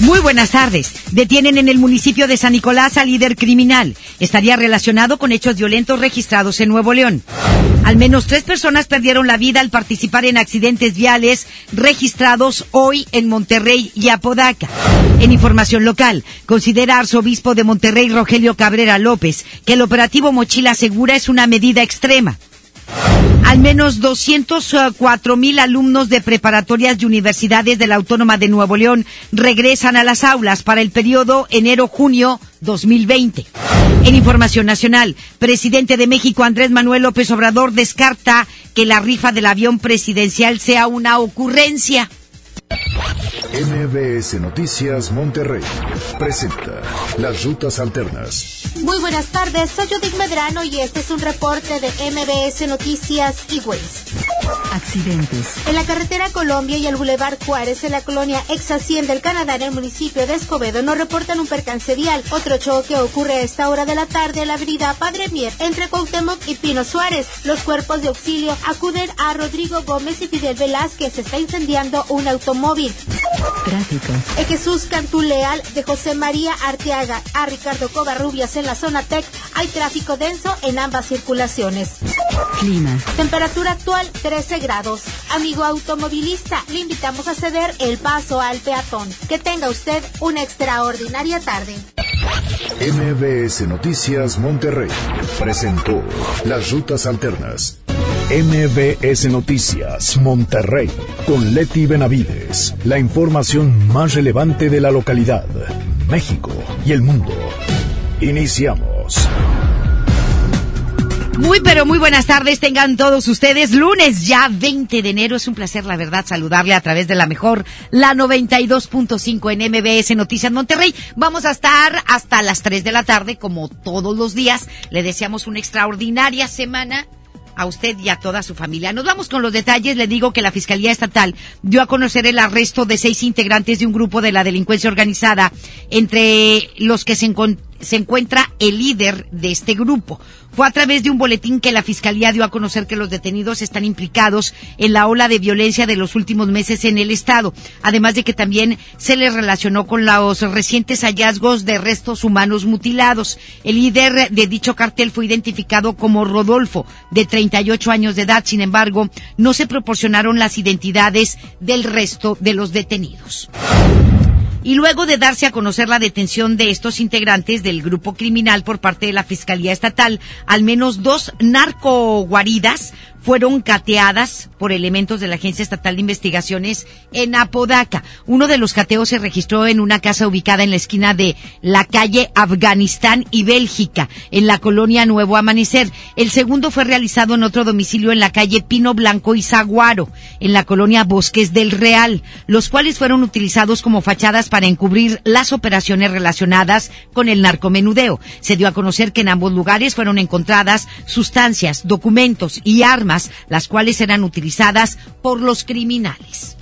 Muy buenas tardes. Detienen en el municipio de San Nicolás al líder criminal. Estaría relacionado con hechos violentos registrados en Nuevo León. Al menos tres personas perdieron la vida al participar en accidentes viales registrados hoy en Monterrey y Apodaca. En información local, considera arzobispo de Monterrey Rogelio Cabrera López que el operativo Mochila Segura es una medida extrema. Al menos 204 mil alumnos de preparatorias y universidades de la Autónoma de Nuevo León regresan a las aulas para el periodo enero-junio 2020. En información nacional, presidente de México Andrés Manuel López Obrador descarta que la rifa del avión presidencial sea una ocurrencia. MBS Noticias Monterrey presenta Las Rutas Alternas. Muy buenas tardes, soy Judith Medrano y este es un reporte de MBS Noticias y Accidentes. En la carretera Colombia y el Boulevard Juárez, en la colonia ex del Canadá, en el municipio de Escobedo, nos reportan un percance vial. Otro choque ocurre a esta hora de la tarde en la avenida Padre Mier, entre Cuauhtémoc y Pino Suárez. Los cuerpos de auxilio acuden a Rodrigo Gómez y Fidel Velázquez. Se está incendiando un automóvil. Tráfico. En Jesús Cantú Leal de José María Arteaga a Ricardo Covarrubias en la zona TEC hay tráfico denso en ambas circulaciones. Clima. Temperatura actual 13 grados. Amigo automovilista, le invitamos a ceder el paso al peatón. Que tenga usted una extraordinaria tarde. MBS Noticias Monterrey presentó Las Rutas Alternas. MBS Noticias Monterrey con Leti Benavides. La información más relevante de la localidad, México y el mundo. Iniciamos. Muy pero muy buenas tardes tengan todos ustedes. Lunes ya 20 de enero. Es un placer, la verdad, saludarle a través de la mejor, la 92.5 en MBS Noticias Monterrey. Vamos a estar hasta las 3 de la tarde, como todos los días. Le deseamos una extraordinaria semana a usted y a toda su familia. Nos vamos con los detalles. Le digo que la Fiscalía Estatal dio a conocer el arresto de seis integrantes de un grupo de la delincuencia organizada, entre los que se, se encuentra el líder de este grupo. Fue a través de un boletín que la Fiscalía dio a conocer que los detenidos están implicados en la ola de violencia de los últimos meses en el Estado, además de que también se les relacionó con los recientes hallazgos de restos humanos mutilados. El líder de dicho cartel fue identificado como Rodolfo, de 38 años de edad. Sin embargo, no se proporcionaron las identidades del resto de los detenidos. Y luego de darse a conocer la detención de estos integrantes del grupo criminal por parte de la Fiscalía Estatal, al menos dos narcoguaridas fueron cateadas por elementos de la Agencia Estatal de Investigaciones en Apodaca. Uno de los cateos se registró en una casa ubicada en la esquina de la calle Afganistán y Bélgica, en la colonia Nuevo Amanecer. El segundo fue realizado en otro domicilio en la calle Pino Blanco y Zaguaro, en la colonia Bosques del Real, los cuales fueron utilizados como fachadas para encubrir las operaciones relacionadas con el narcomenudeo. Se dio a conocer que en ambos lugares fueron encontradas sustancias, documentos y armas las cuales eran utilizadas por los criminales.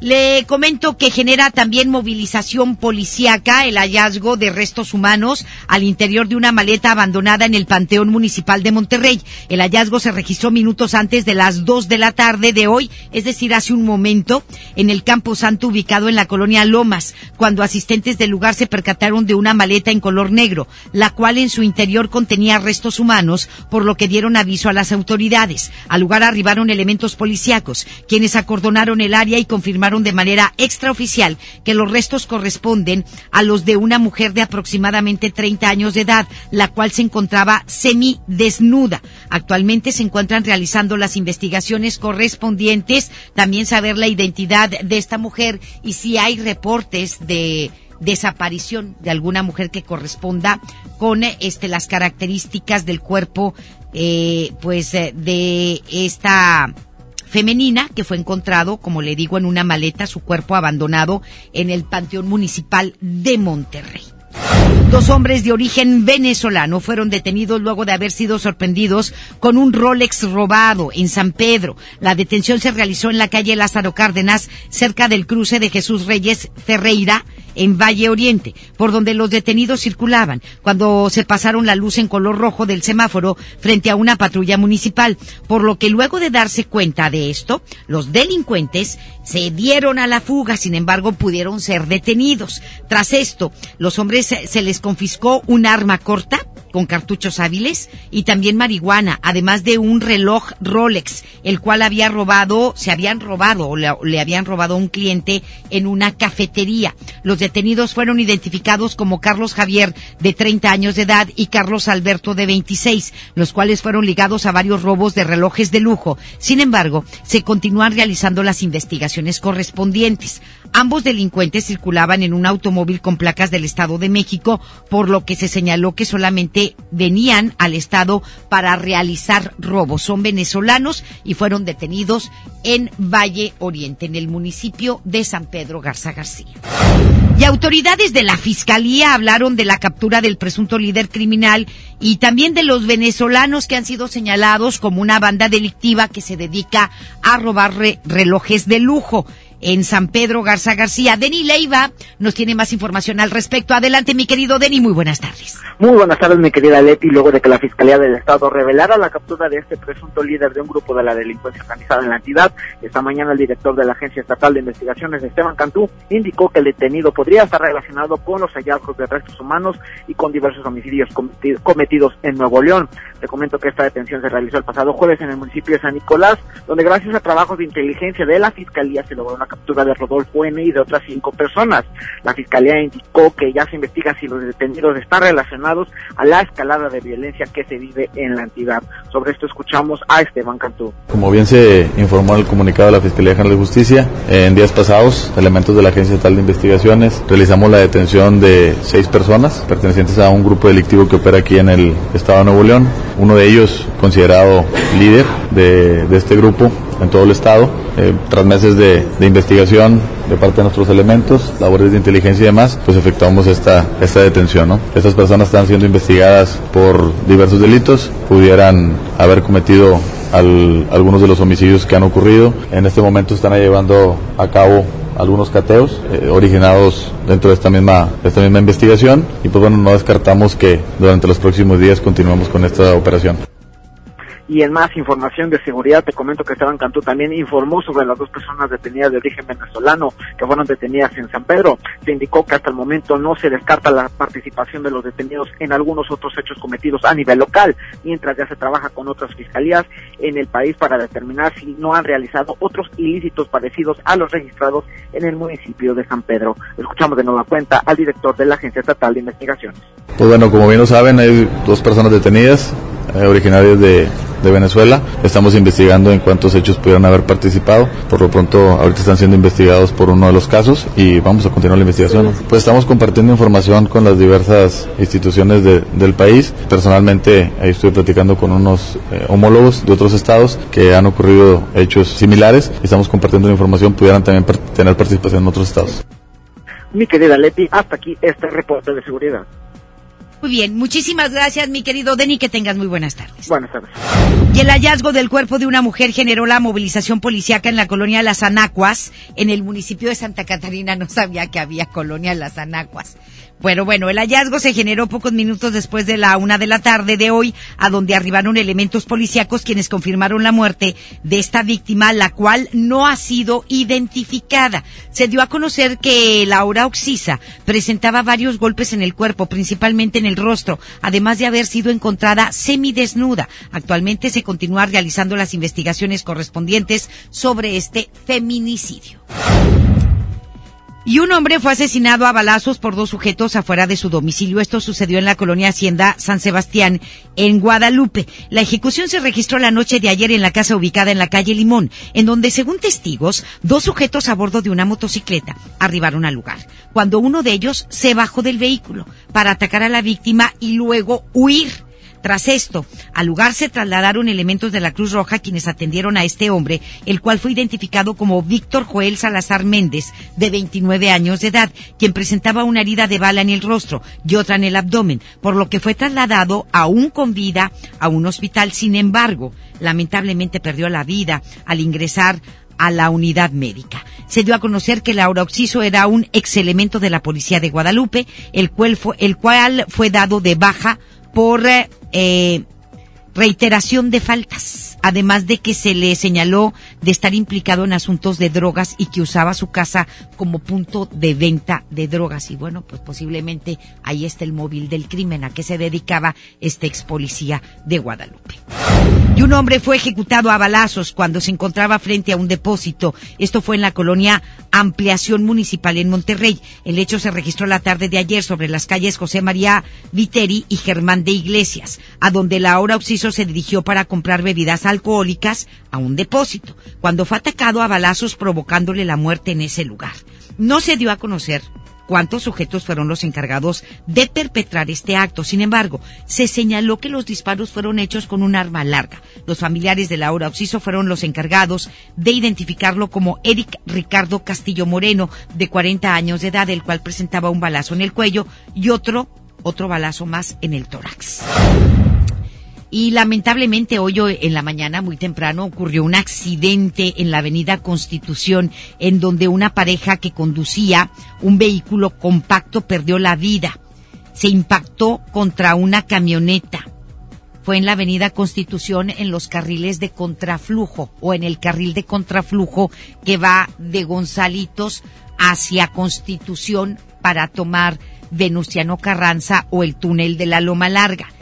Le comento que genera también movilización policíaca el hallazgo de restos humanos al interior de una maleta abandonada en el Panteón Municipal de Monterrey. El hallazgo se registró minutos antes de las dos de la tarde de hoy, es decir, hace un momento, en el Campo Santo ubicado en la colonia Lomas, cuando asistentes del lugar se percataron de una maleta en color negro, la cual en su interior contenía restos humanos, por lo que dieron aviso a las autoridades. Al lugar arribaron elementos policíacos, quienes acordonaron el área y confirmaron de manera extraoficial que los restos corresponden a los de una mujer de aproximadamente 30 años de edad, la cual se encontraba semidesnuda. Actualmente se encuentran realizando las investigaciones correspondientes, también saber la identidad de esta mujer y si hay reportes de desaparición de alguna mujer que corresponda con este las características del cuerpo eh, pues de esta femenina que fue encontrado, como le digo, en una maleta, su cuerpo abandonado en el Panteón Municipal de Monterrey. Dos hombres de origen venezolano fueron detenidos luego de haber sido sorprendidos con un Rolex robado en San Pedro. La detención se realizó en la calle Lázaro Cárdenas, cerca del cruce de Jesús Reyes Ferreira, en Valle Oriente, por donde los detenidos circulaban cuando se pasaron la luz en color rojo del semáforo frente a una patrulla municipal, por lo que luego de darse cuenta de esto, los delincuentes se dieron a la fuga, sin embargo pudieron ser detenidos. Tras esto, los hombres se les confiscó un arma corta con cartuchos hábiles y también marihuana, además de un reloj Rolex, el cual había robado, se habían robado o le, habían robado a un cliente en una cafetería. Los detenidos fueron identificados como Carlos Javier, de 30 años de edad, y Carlos Alberto, de 26, los cuales fueron ligados a varios robos de relojes de lujo. Sin embargo, se continúan realizando las investigaciones correspondientes. Ambos delincuentes circulaban en un automóvil con placas del Estado de México, por lo que se señaló que solamente venían al Estado para realizar robos. Son venezolanos y fueron detenidos en Valle Oriente, en el municipio de San Pedro Garza García. Y autoridades de la Fiscalía hablaron de la captura del presunto líder criminal y también de los venezolanos que han sido señalados como una banda delictiva que se dedica a robar relojes de lujo en San Pedro Garza García. Deni Leiva nos tiene más información al respecto. Adelante, mi querido Deni, muy buenas tardes. Muy buenas tardes, mi querida Leti. Luego de que la Fiscalía del Estado revelara la captura de este presunto líder de un grupo de la delincuencia organizada en la entidad, esta mañana el director de la Agencia Estatal de Investigaciones, Esteban Cantú, indicó que el detenido podría estar relacionado con los hallazgos de restos humanos y con diversos homicidios cometidos en Nuevo León. Te comento que esta detención se realizó el pasado jueves en el municipio de San Nicolás, donde gracias a trabajos de inteligencia de la Fiscalía se logró una captura de Rodolfo N. y de otras cinco personas. La Fiscalía indicó que ya se investiga si los detenidos están relacionados a la escalada de violencia que se vive en la entidad. Sobre esto escuchamos a Esteban Cantú. Como bien se informó en el comunicado de la Fiscalía General de Justicia, en días pasados, elementos de la Agencia Estatal de Investigaciones realizamos la detención de seis personas pertenecientes a un grupo delictivo que opera aquí en el estado de Nuevo León. Uno de ellos considerado líder de, este grupo en todo el estado. Eh, tras meses de, investigación de parte de nuestros elementos, labores de inteligencia y demás, pues efectuamos esta, esta detención. Estas personas están siendo investigadas por diversos delitos, pudieran haber cometido al, algunos de los homicidios que han ocurrido. En este momento están llevando a cabo algunos cateos eh, originados dentro de esta misma de esta misma investigación y pues bueno no descartamos que durante los próximos días continuemos con esta operación. Y en más información de seguridad, te comento que Esteban Cantú también informó sobre las dos personas detenidas de origen venezolano que fueron detenidas en San Pedro. Se indicó que hasta el momento no se descarta la participación de los detenidos en algunos otros hechos cometidos a nivel local, mientras ya se trabaja con otras fiscalías en el país para determinar si no han realizado otros ilícitos parecidos a los registrados en el municipio de San Pedro. Escuchamos de nueva cuenta al director de la Agencia Estatal de Investigaciones. Pues bueno, como bien lo saben, hay dos personas detenidas, eh, originarias de de Venezuela. Estamos investigando en cuántos hechos pudieran haber participado. Por lo pronto, ahorita están siendo investigados por uno de los casos y vamos a continuar la investigación. Pues estamos compartiendo información con las diversas instituciones del país. Personalmente, ahí estoy platicando con unos eh, homólogos de otros estados que han ocurrido hechos similares y estamos compartiendo la información, pudieran también tener participación en otros estados. Mi querida Leti, hasta aquí este reporte de seguridad. Muy bien, muchísimas gracias, mi querido Denny, que tengas muy buenas tardes. Buenas tardes. Y el hallazgo del cuerpo de una mujer generó la movilización policiaca en la colonia Las Anacuas, en el municipio de Santa Catarina. No sabía que había colonia Las Anacuas. Bueno, bueno, el hallazgo se generó pocos minutos después de la una de la tarde de hoy, a donde arribaron elementos policíacos quienes confirmaron la muerte de esta víctima, la cual no ha sido identificada. Se dio a conocer que Laura Oxisa presentaba varios golpes en el cuerpo, principalmente en el rostro, además de haber sido encontrada semidesnuda. Actualmente se continúa realizando las investigaciones correspondientes sobre este feminicidio. Y un hombre fue asesinado a balazos por dos sujetos afuera de su domicilio. Esto sucedió en la colonia Hacienda San Sebastián, en Guadalupe. La ejecución se registró la noche de ayer en la casa ubicada en la calle Limón, en donde, según testigos, dos sujetos a bordo de una motocicleta arribaron al lugar, cuando uno de ellos se bajó del vehículo para atacar a la víctima y luego huir. Tras esto, al lugar se trasladaron elementos de la Cruz Roja quienes atendieron a este hombre, el cual fue identificado como Víctor Joel Salazar Méndez, de 29 años de edad, quien presentaba una herida de bala en el rostro y otra en el abdomen, por lo que fue trasladado aún con vida a un hospital. Sin embargo, lamentablemente perdió la vida al ingresar a la unidad médica. Se dio a conocer que Laura Oxiso era un ex elemento de la policía de Guadalupe, el cual fue, el cual fue dado de baja por eh, reiteración de faltas, además de que se le señaló de estar implicado en asuntos de drogas y que usaba su casa como punto de venta de drogas. Y bueno, pues posiblemente ahí está el móvil del crimen a que se dedicaba este ex policía de Guadalupe. Y un hombre fue ejecutado a balazos cuando se encontraba frente a un depósito. Esto fue en la colonia Ampliación Municipal en Monterrey. El hecho se registró la tarde de ayer sobre las calles José María Viteri y Germán de Iglesias, a donde la hora Oxiso se dirigió para comprar bebidas alcohólicas a un depósito, cuando fue atacado a balazos provocándole la muerte en ese lugar. No se dio a conocer cuántos sujetos fueron los encargados de perpetrar este acto. Sin embargo, se señaló que los disparos fueron hechos con un arma larga. Los familiares de Laura Oxiso fueron los encargados de identificarlo como Eric Ricardo Castillo Moreno, de 40 años de edad, el cual presentaba un balazo en el cuello y otro, otro balazo más en el tórax. Y lamentablemente hoy en la mañana, muy temprano, ocurrió un accidente en la avenida Constitución, en donde una pareja que conducía un vehículo compacto perdió la vida. Se impactó contra una camioneta. Fue en la avenida Constitución en los carriles de contraflujo o en el carril de contraflujo que va de Gonzalitos hacia Constitución para tomar Venustiano Carranza o el túnel de la Loma Larga.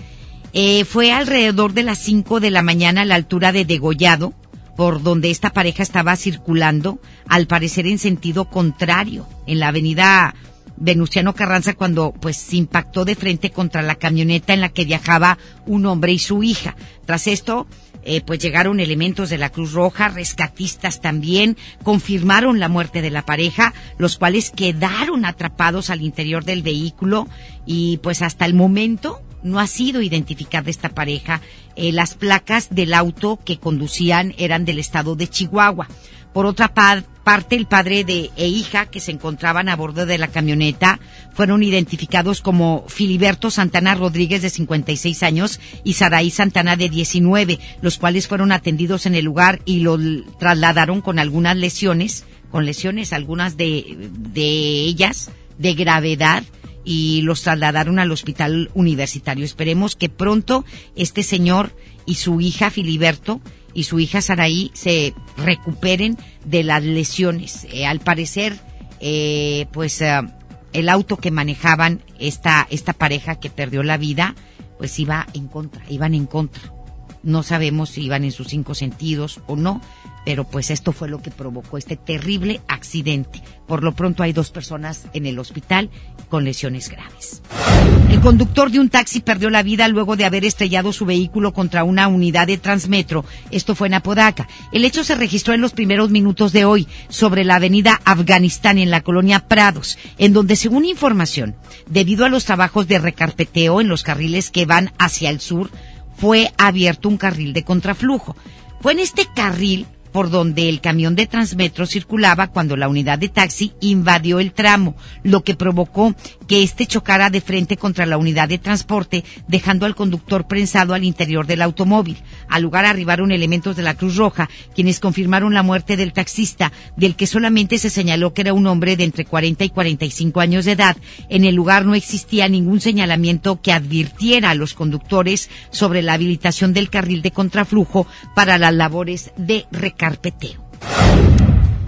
Eh, fue alrededor de las 5 de la mañana a la altura de Degollado, por donde esta pareja estaba circulando, al parecer en sentido contrario, en la avenida Venustiano Carranza, cuando pues se impactó de frente contra la camioneta en la que viajaba un hombre y su hija. Tras esto, eh, pues llegaron elementos de la Cruz Roja, rescatistas también, confirmaron la muerte de la pareja, los cuales quedaron atrapados al interior del vehículo y pues hasta el momento no ha sido identificada esta pareja. Eh, las placas del auto que conducían eran del estado de Chihuahua. Por otra parte, el padre de e hija que se encontraban a bordo de la camioneta fueron identificados como Filiberto Santana Rodríguez de 56 años y Saraí Santana de 19, los cuales fueron atendidos en el lugar y lo trasladaron con algunas lesiones, con lesiones algunas de, de ellas de gravedad y los trasladaron al hospital universitario. Esperemos que pronto este señor y su hija Filiberto y su hija Saraí se recuperen de las lesiones. Eh, al parecer, eh, pues eh, el auto que manejaban esta, esta pareja que perdió la vida, pues iba en contra, iban en contra. No sabemos si iban en sus cinco sentidos o no, pero pues esto fue lo que provocó este terrible accidente. Por lo pronto hay dos personas en el hospital con lesiones graves. El conductor de un taxi perdió la vida luego de haber estrellado su vehículo contra una unidad de Transmetro. Esto fue en Apodaca. El hecho se registró en los primeros minutos de hoy sobre la avenida Afganistán en la colonia Prados, en donde según información, debido a los trabajos de recarpeteo en los carriles que van hacia el sur, fue abierto un carril de contraflujo. Fue en este carril por donde el camión de Transmetro circulaba cuando la unidad de taxi invadió el tramo, lo que provocó que éste chocara de frente contra la unidad de transporte, dejando al conductor prensado al interior del automóvil. Al lugar arribaron elementos de la Cruz Roja, quienes confirmaron la muerte del taxista, del que solamente se señaló que era un hombre de entre 40 y 45 años de edad. En el lugar no existía ningún señalamiento que advirtiera a los conductores sobre la habilitación del carril de contraflujo para las labores de recarpeteo.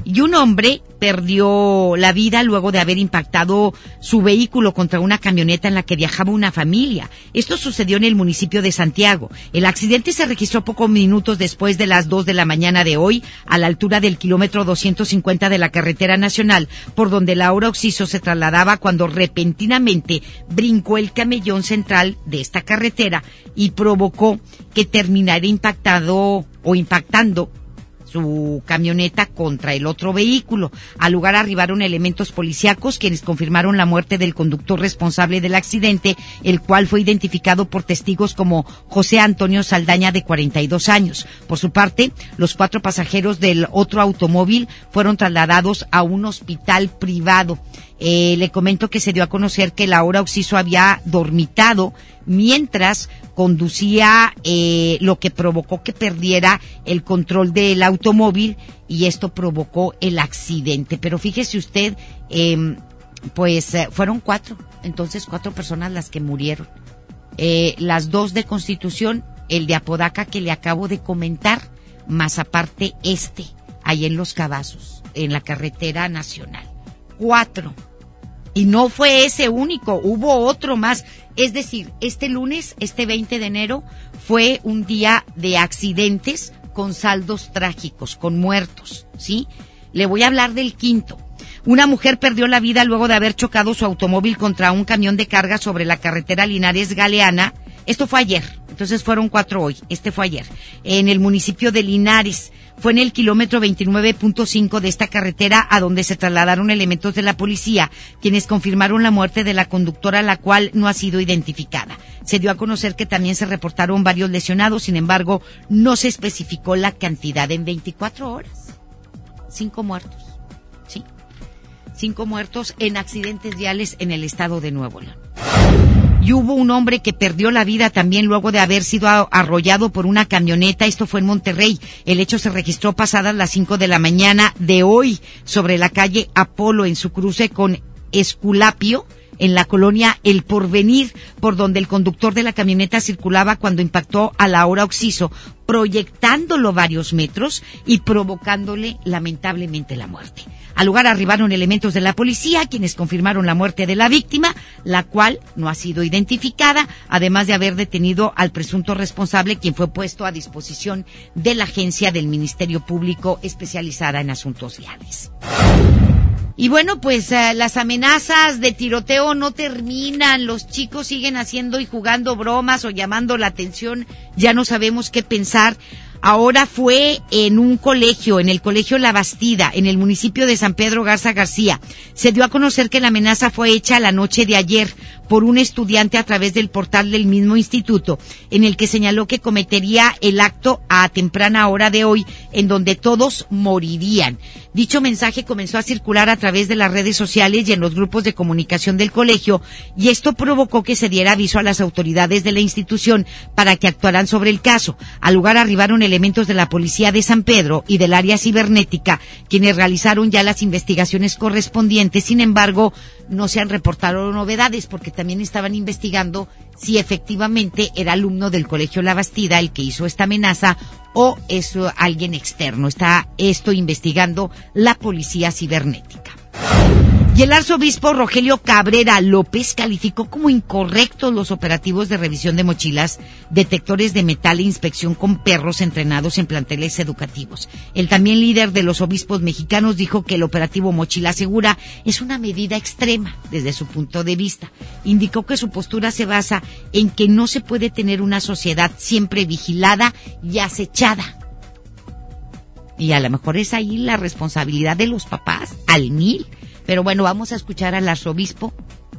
Y un hombre perdió la vida luego de haber impactado su vehículo contra una camioneta en la que viajaba una familia. Esto sucedió en el municipio de Santiago. El accidente se registró pocos minutos después de las 2 de la mañana de hoy, a la altura del kilómetro 250 de la carretera nacional, por donde Laura Oxiso se trasladaba cuando repentinamente brincó el camellón central de esta carretera y provocó que terminara impactado o impactando su camioneta contra el otro vehículo. Al lugar arribaron elementos policíacos quienes confirmaron la muerte del conductor responsable del accidente, el cual fue identificado por testigos como José Antonio Saldaña de 42 años. Por su parte, los cuatro pasajeros del otro automóvil fueron trasladados a un hospital privado. Eh, le comento que se dio a conocer que Laura Oxiso había dormitado mientras conducía, eh, lo que provocó que perdiera el control del automóvil y esto provocó el accidente. Pero fíjese usted, eh, pues eh, fueron cuatro, entonces cuatro personas las que murieron. Eh, las dos de Constitución, el de Apodaca que le acabo de comentar, más aparte este, ahí en Los Cavazos, en la carretera nacional. Cuatro. Y no fue ese único, hubo otro más. Es decir, este lunes, este 20 de enero, fue un día de accidentes con saldos trágicos, con muertos, ¿sí? Le voy a hablar del quinto. Una mujer perdió la vida luego de haber chocado su automóvil contra un camión de carga sobre la carretera Linares Galeana. Esto fue ayer, entonces fueron cuatro hoy. Este fue ayer. En el municipio de Linares. Fue en el kilómetro 29.5 de esta carretera a donde se trasladaron elementos de la policía, quienes confirmaron la muerte de la conductora, la cual no ha sido identificada. Se dio a conocer que también se reportaron varios lesionados, sin embargo, no se especificó la cantidad en 24 horas. Cinco muertos. Sí. Cinco muertos en accidentes viales en el estado de Nuevo León y hubo un hombre que perdió la vida también luego de haber sido arrollado por una camioneta. Esto fue en Monterrey. El hecho se registró pasadas las 5 de la mañana de hoy sobre la calle Apolo en su cruce con Esculapio en la colonia El Porvenir, por donde el conductor de la camioneta circulaba cuando impactó a la hora Oxiso, proyectándolo varios metros y provocándole lamentablemente la muerte. Al lugar arribaron elementos de la policía, quienes confirmaron la muerte de la víctima, la cual no ha sido identificada, además de haber detenido al presunto responsable, quien fue puesto a disposición de la agencia del Ministerio Público especializada en asuntos viales. Y bueno, pues uh, las amenazas de tiroteo no terminan, los chicos siguen haciendo y jugando bromas o llamando la atención, ya no sabemos qué pensar. Ahora fue en un colegio, en el colegio La Bastida, en el municipio de San Pedro Garza García. Se dio a conocer que la amenaza fue hecha la noche de ayer por un estudiante a través del portal del mismo instituto, en el que señaló que cometería el acto a temprana hora de hoy, en donde todos morirían. Dicho mensaje comenzó a circular a través de las redes sociales y en los grupos de comunicación del colegio, y esto provocó que se diera aviso a las autoridades de la institución para que actuaran sobre el caso. Al lugar arribaron elementos de la policía de San Pedro y del área cibernética, quienes realizaron ya las investigaciones correspondientes. Sin embargo, no se han reportado novedades porque también estaban investigando si efectivamente era alumno del Colegio La Bastida el que hizo esta amenaza o es alguien externo. Está esto investigando la policía cibernética. Y el arzobispo Rogelio Cabrera López calificó como incorrectos los operativos de revisión de mochilas, detectores de metal e inspección con perros entrenados en planteles educativos. El también líder de los obispos mexicanos dijo que el operativo Mochila Segura es una medida extrema desde su punto de vista. Indicó que su postura se basa en que no se puede tener una sociedad siempre vigilada y acechada. Y a lo mejor es ahí la responsabilidad de los papás, al mil pero bueno, vamos a escuchar al arzobispo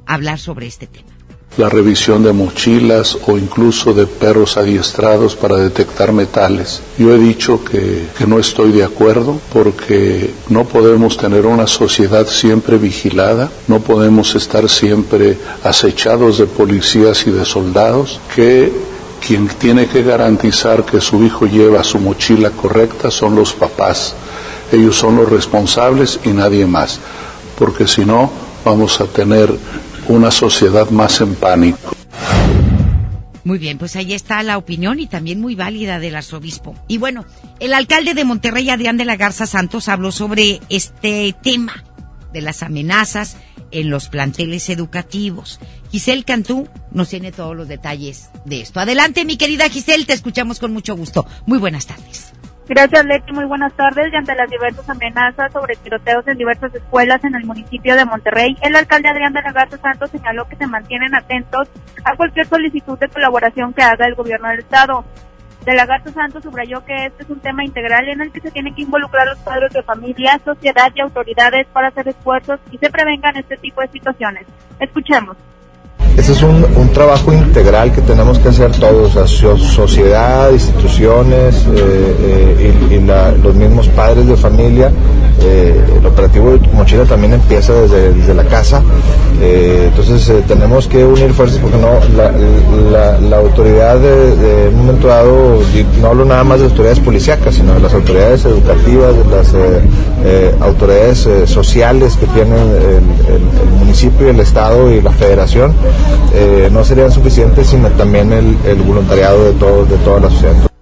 hablar sobre este tema. La revisión de mochilas o incluso de perros adiestrados para detectar metales. Yo he dicho que, que no estoy de acuerdo porque no podemos tener una sociedad siempre vigilada, no podemos estar siempre acechados de policías y de soldados que quien tiene que garantizar que su hijo lleva su mochila correcta son los papás. Ellos son los responsables y nadie más porque si no vamos a tener una sociedad más en pánico. Muy bien, pues ahí está la opinión y también muy válida del arzobispo. Y bueno, el alcalde de Monterrey, Adrián de la Garza Santos, habló sobre este tema de las amenazas en los planteles educativos. Giselle Cantú nos tiene todos los detalles de esto. Adelante, mi querida Giselle, te escuchamos con mucho gusto. Muy buenas tardes. Gracias, Leti. Muy buenas tardes. Y ante las diversas amenazas sobre tiroteos en diversas escuelas en el municipio de Monterrey, el alcalde Adrián de la Garza Santos señaló que se mantienen atentos a cualquier solicitud de colaboración que haga el gobierno del Estado. De la Garza Santos subrayó que este es un tema integral en el que se tienen que involucrar los padres de familia, sociedad y autoridades para hacer esfuerzos y se prevengan este tipo de situaciones. Escuchemos. Este es un, un, trabajo integral que tenemos que hacer todos, sociedad, instituciones eh, eh, y, y la, los mismos padres de familia. Eh, el operativo de Mochila también empieza desde, desde la casa, eh, entonces tenemos que unir fuerzas porque no la, la, la autoridad de, de, un momento dado, no hablo nada más de autoridades policíacas, sino de las autoridades educativas, de las autoridades sociales que tienen el, el, el municipio, el estado y la federación eh, no serían suficientes, sino también el, el voluntariado de, todo, de toda la sociedad.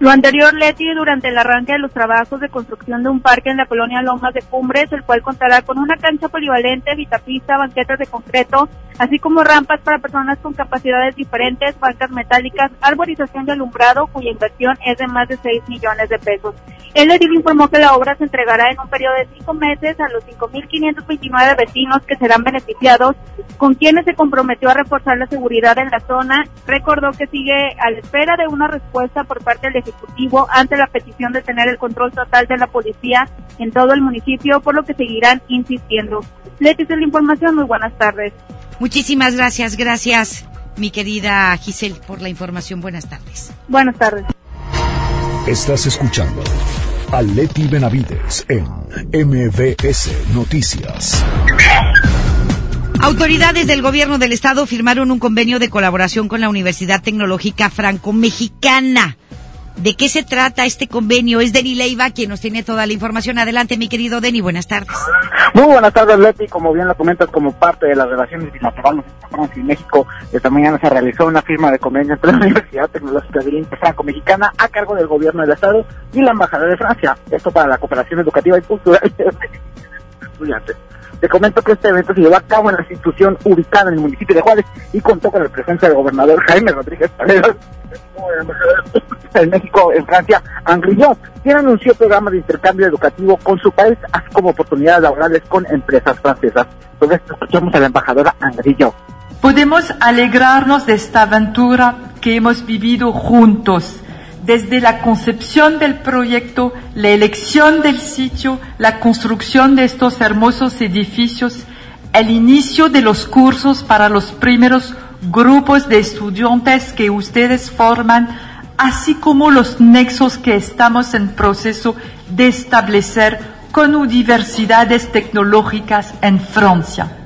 Lo anterior, Leti, durante el arranque de los trabajos de construcción de un parque en la colonia Lomas de Cumbres, el cual contará con una cancha polivalente, vitapista, banquetas de concreto, así como rampas para personas con capacidades diferentes, bancas metálicas, arborización de alumbrado, cuya inversión es de más de 6 millones de pesos. El edil informó que la obra se entregará en un periodo de cinco meses a los 5.529 vecinos que serán beneficiados, con quienes se comprometió a reforzar la seguridad en la zona. Recordó que sigue a la espera de una respuesta por parte del Ejecutivo ante la petición de tener el control total de la policía en todo el municipio, por lo que seguirán insistiendo. Leti, es la información. Muy buenas tardes. Muchísimas gracias, gracias, mi querida Giselle, por la información. Buenas tardes. Buenas tardes. Estás escuchando a Leti Benavides en MBS Noticias. Autoridades del gobierno del estado firmaron un convenio de colaboración con la Universidad Tecnológica Franco-Mexicana. ¿De qué se trata este convenio? Es Deni Leiva quien nos tiene toda la información. Adelante, mi querido Deni, buenas tardes. Muy buenas tardes, Leti. Como bien lo comentas, como parte de las relaciones bilaterales entre Francia y México, esta mañana se realizó una firma de convenio entre la Universidad Tecnológica de Franco-Mexicana a cargo del gobierno del Estado y la Embajada de Francia. Esto para la cooperación educativa y cultural de estudiantes. Te comento que este evento se llevó a cabo en la institución ubicada en el municipio de Juárez y contó con la presencia del gobernador Jaime Rodríguez Paredes en México, en Francia, Angrillon, quien anunció programas de intercambio educativo con su país, así como oportunidades laborales con empresas francesas. Entonces, escuchamos a la embajadora Angrillon. Podemos alegrarnos de esta aventura que hemos vivido juntos desde la concepción del proyecto, la elección del sitio, la construcción de estos hermosos edificios, el inicio de los cursos para los primeros grupos de estudiantes que ustedes forman, así como los nexos que estamos en proceso de establecer con universidades tecnológicas en Francia.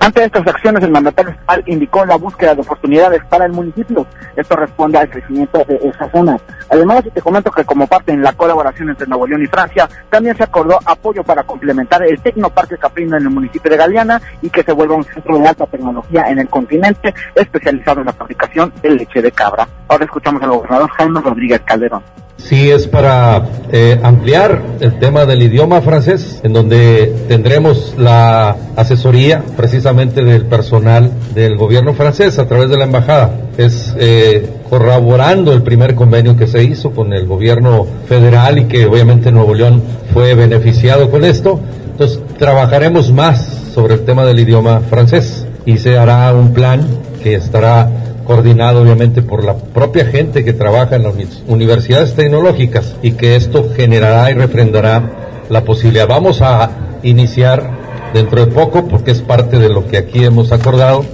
Ante estas acciones, el mandatario estatal indicó la búsqueda de oportunidades para el municipio. Esto responde al crecimiento de esa zona. Además, te comento que como parte en la colaboración entre Nuevo León y Francia, también se acordó apoyo para complementar el Tecnoparque Caprino en el municipio de Galeana y que se vuelva un centro de alta tecnología en el continente, especializado en la fabricación de leche de cabra. Ahora escuchamos al gobernador Jaime Rodríguez Calderón. Sí, es para eh, ampliar el tema del idioma francés, en donde tendremos la asesoría precisamente del personal del gobierno francés a través de la embajada. Es eh, corroborando el primer convenio que se hizo con el gobierno federal y que obviamente Nuevo León fue beneficiado con esto. Entonces, trabajaremos más sobre el tema del idioma francés y se hará un plan que estará coordinado obviamente por la propia gente que trabaja en las universidades tecnológicas y que esto generará y refrendará la posibilidad. Vamos a iniciar dentro de poco porque es parte de lo que aquí hemos acordado.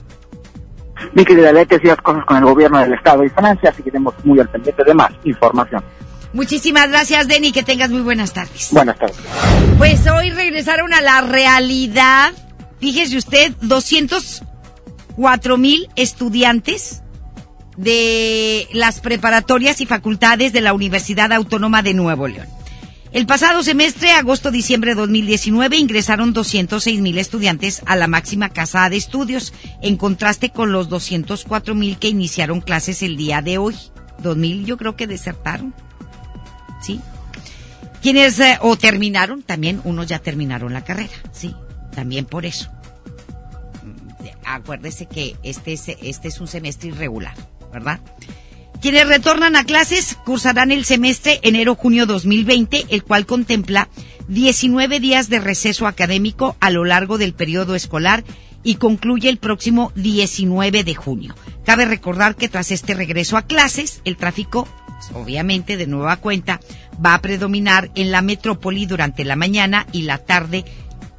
Mi querida Leti, así las cosas con el gobierno del Estado y Francia, así que tenemos muy al pendiente de más información. Muchísimas gracias, Denny, que tengas muy buenas tardes. Buenas tardes. Pues hoy regresaron a la realidad, fíjese usted, 204 mil estudiantes de las preparatorias y facultades de la Universidad Autónoma de Nuevo León. El pasado semestre, agosto-diciembre de 2019, ingresaron 206 mil estudiantes a la máxima casa de estudios, en contraste con los 204 mil que iniciaron clases el día de hoy. 2000 yo creo que desertaron. ¿Sí? Quienes eh, o terminaron, también unos ya terminaron la carrera, sí, también por eso. Acuérdese que este es, este es un semestre irregular, ¿verdad? Quienes retornan a clases cursarán el semestre enero-junio 2020, el cual contempla 19 días de receso académico a lo largo del periodo escolar y concluye el próximo 19 de junio. Cabe recordar que tras este regreso a clases, el tráfico, pues, obviamente de nueva cuenta, va a predominar en la metrópoli durante la mañana y la tarde,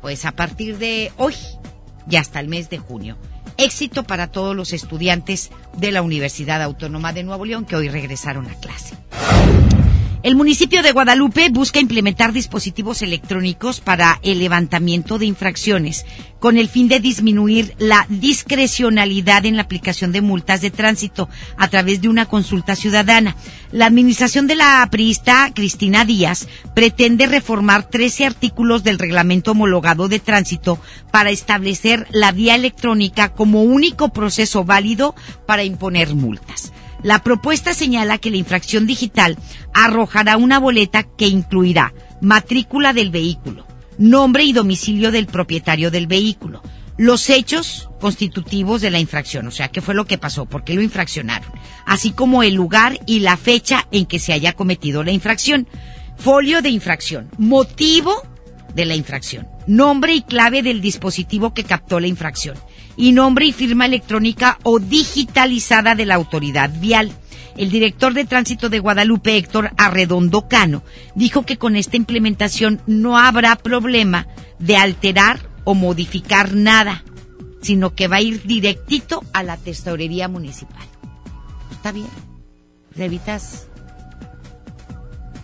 pues a partir de hoy y hasta el mes de junio. Éxito para todos los estudiantes de la Universidad Autónoma de Nuevo León que hoy regresaron a clase. El municipio de Guadalupe busca implementar dispositivos electrónicos para el levantamiento de infracciones con el fin de disminuir la discrecionalidad en la aplicación de multas de tránsito a través de una consulta ciudadana. La administración de la priista Cristina Díaz pretende reformar 13 artículos del reglamento homologado de tránsito para establecer la vía electrónica como único proceso válido para imponer multas. La propuesta señala que la infracción digital arrojará una boleta que incluirá matrícula del vehículo, nombre y domicilio del propietario del vehículo, los hechos constitutivos de la infracción, o sea, qué fue lo que pasó, por qué lo infraccionaron, así como el lugar y la fecha en que se haya cometido la infracción, folio de infracción, motivo de la infracción, nombre y clave del dispositivo que captó la infracción y nombre y firma electrónica o digitalizada de la autoridad vial. El director de tránsito de Guadalupe, Héctor Arredondo Cano, dijo que con esta implementación no habrá problema de alterar o modificar nada, sino que va a ir directito a la tesorería municipal. Está bien. Te evitas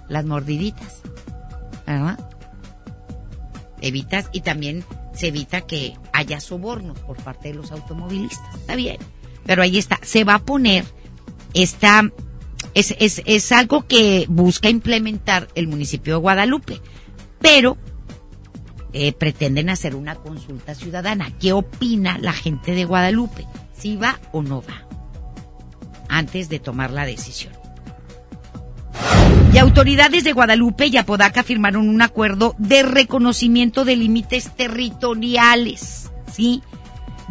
las mordiditas, ¿verdad? Evitas y también se evita que haya sobornos por parte de los automovilistas. Está bien. Pero ahí está. Se va a poner esta, es, es, es algo que busca implementar el municipio de Guadalupe. Pero eh, pretenden hacer una consulta ciudadana. ¿Qué opina la gente de Guadalupe? ¿Si va o no va? Antes de tomar la decisión. Y autoridades de Guadalupe y Apodaca firmaron un acuerdo de reconocimiento de límites territoriales. ¿Sí?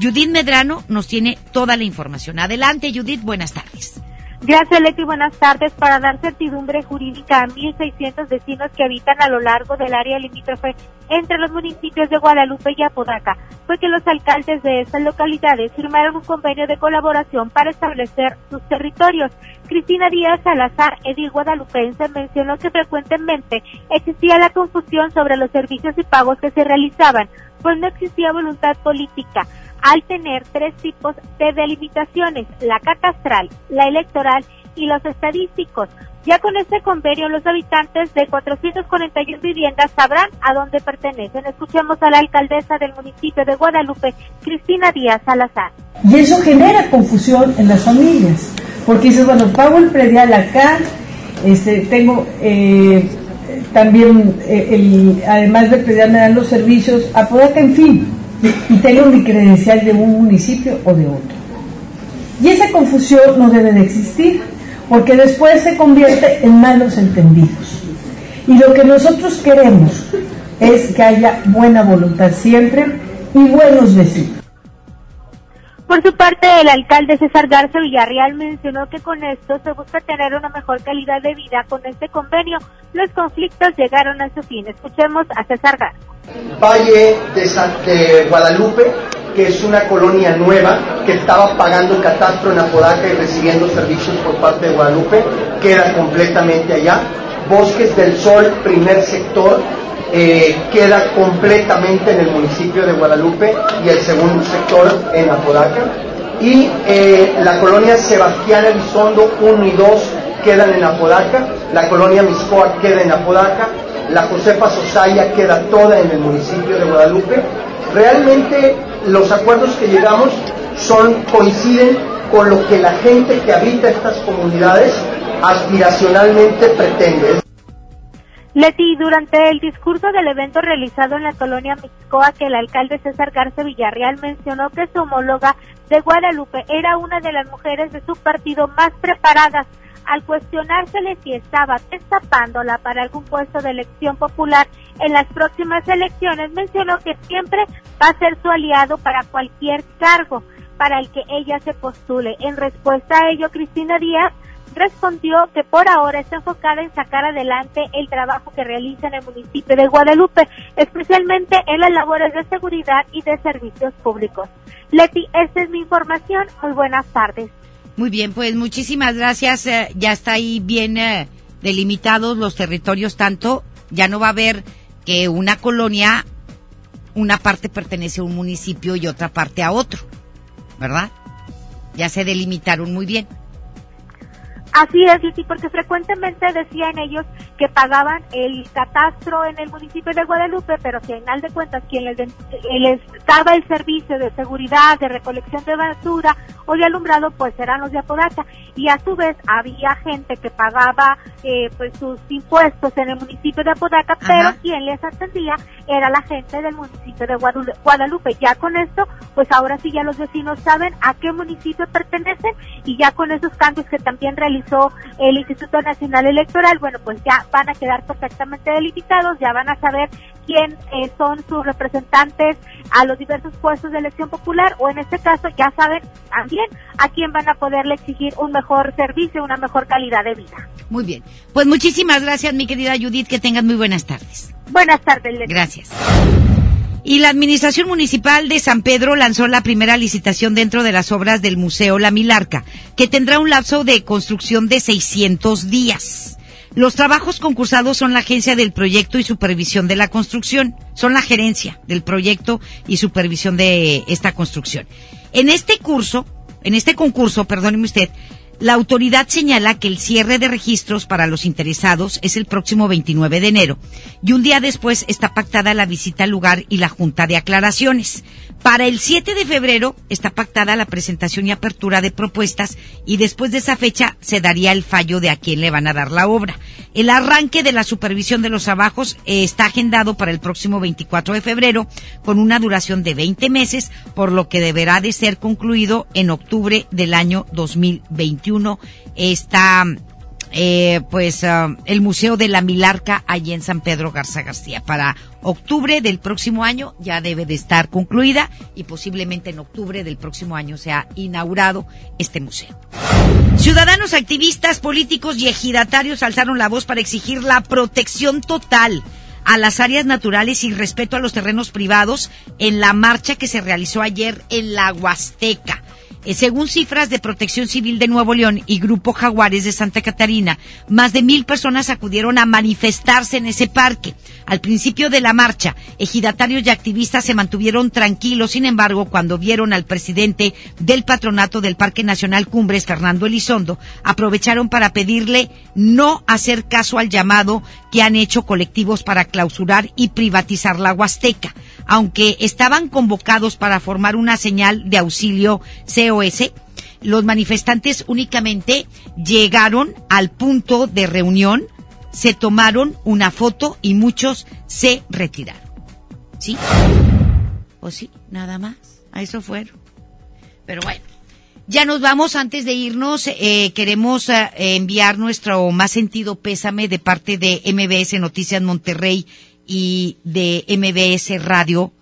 Judith Medrano nos tiene toda la información. Adelante, Judith, buenas tardes. Gracias, Leti. Buenas tardes. Para dar certidumbre jurídica a 1.600 vecinos que habitan a lo largo del área limítrofe entre los municipios de Guadalupe y Apodaca, fue que los alcaldes de estas localidades firmaron un convenio de colaboración para establecer sus territorios. Cristina Díaz Salazar, edil guadalupense, mencionó que frecuentemente existía la confusión sobre los servicios y pagos que se realizaban, pues no existía voluntad política al tener tres tipos de delimitaciones, la catastral, la electoral y los estadísticos. Ya con este convenio, los habitantes de 441 viviendas sabrán a dónde pertenecen. Escuchemos a la alcaldesa del municipio de Guadalupe, Cristina Díaz Salazar. Y eso genera confusión en las familias, porque dices, bueno, pago el predial acá, este, tengo eh, también, eh, el, además del predial me dan los servicios, apodaca, en fin, tengo mi credencial de un municipio o de otro. Y esa confusión no debe de existir, porque después se convierte en malos entendidos. Y lo que nosotros queremos es que haya buena voluntad siempre y buenos vecinos. Por su parte, el alcalde César Garza Villarreal mencionó que con esto se busca tener una mejor calidad de vida. Con este convenio, los conflictos llegaron a su fin. Escuchemos a César Garza. Valle de, Guadalupe, que es una colonia nueva que estaba pagando catastro en Apodaca y recibiendo servicios por parte de Guadalupe, queda completamente allá. Bosques del Sol, primer sector, eh, queda completamente en el municipio de Guadalupe y el segundo sector en Apodaca. Y eh, la colonia Sebastián Elizondo 1 y 2 quedan en Apodaca, la colonia Miscoa queda en Apodaca, la Josefa Sosaya queda toda en el municipio de Guadalupe. Realmente los acuerdos que llegamos son, coinciden con lo que la gente que habita estas comunidades aspiracionalmente pretende. Leti, durante el discurso del evento realizado en la colonia Mixcoa, que el alcalde César Garce Villarreal mencionó que su homóloga de Guadalupe era una de las mujeres de su partido más preparadas. Al cuestionársele si estaba destapándola para algún puesto de elección popular en las próximas elecciones, mencionó que siempre va a ser su aliado para cualquier cargo para el que ella se postule. En respuesta a ello, Cristina Díaz respondió que por ahora está enfocada en sacar adelante el trabajo que realiza en el municipio de Guadalupe, especialmente en las labores de seguridad y de servicios públicos. Leti, esta es mi información. Muy buenas tardes. Muy bien, pues muchísimas gracias. Eh, ya está ahí bien eh, delimitados los territorios, tanto ya no va a haber que una colonia, una parte pertenece a un municipio y otra parte a otro, ¿verdad? Ya se delimitaron muy bien. Así es, Liti, porque frecuentemente decían ellos que pagaban el catastro en el municipio de Guadalupe, pero que al final de cuentas quien les, les daba el servicio de seguridad, de recolección de basura o de alumbrado, pues eran los de Apodaca. Y a su vez había gente que pagaba eh, pues sus impuestos en el municipio de Apodaca, pero quien les atendía era la gente del municipio de Guadalupe. Ya con esto, pues ahora sí ya los vecinos saben a qué municipio pertenecen y ya con esos cambios que también el Instituto Nacional Electoral, bueno, pues ya van a quedar perfectamente delimitados, ya van a saber quién eh, son sus representantes a los diversos puestos de elección popular o en este caso ya saben también a quién van a poderle exigir un mejor servicio, una mejor calidad de vida. Muy bien. Pues muchísimas gracias, mi querida Judith, que tengan muy buenas tardes. Buenas tardes, Gracias. Y la Administración Municipal de San Pedro lanzó la primera licitación dentro de las obras del Museo La Milarca, que tendrá un lapso de construcción de 600 días. Los trabajos concursados son la agencia del proyecto y supervisión de la construcción, son la gerencia del proyecto y supervisión de esta construcción. En este curso, en este concurso, perdóneme usted, la autoridad señala que el cierre de registros para los interesados es el próximo 29 de enero y un día después está pactada la visita al lugar y la junta de aclaraciones. Para el 7 de febrero está pactada la presentación y apertura de propuestas y después de esa fecha se daría el fallo de a quién le van a dar la obra. El arranque de la supervisión de los trabajos eh, está agendado para el próximo 24 de febrero con una duración de 20 meses, por lo que deberá de ser concluido en octubre del año 2021. Está eh, pues ah, el Museo de la Milarca allí en San Pedro Garza García. Para octubre del próximo año ya debe de estar concluida y posiblemente en octubre del próximo año sea inaugurado este museo. Ciudadanos, activistas, políticos y ejidatarios alzaron la voz para exigir la protección total a las áreas naturales y respeto a los terrenos privados en la marcha que se realizó ayer en la Huasteca. Eh, según cifras de Protección Civil de Nuevo León y Grupo Jaguares de Santa Catarina, más de mil personas acudieron a manifestarse en ese parque. Al principio de la marcha, ejidatarios y activistas se mantuvieron tranquilos, sin embargo, cuando vieron al presidente del patronato del Parque Nacional Cumbres, Fernando Elizondo, aprovecharon para pedirle no hacer caso al llamado que han hecho colectivos para clausurar y privatizar la Huasteca aunque estaban convocados para formar una señal de auxilio COS, los manifestantes únicamente llegaron al punto de reunión, se tomaron una foto y muchos se retiraron. ¿Sí? ¿O sí? Nada más. A eso fueron. Pero bueno. Ya nos vamos. Antes de irnos, eh, queremos eh, enviar nuestro más sentido pésame de parte de MBS Noticias Monterrey y de MBS Radio,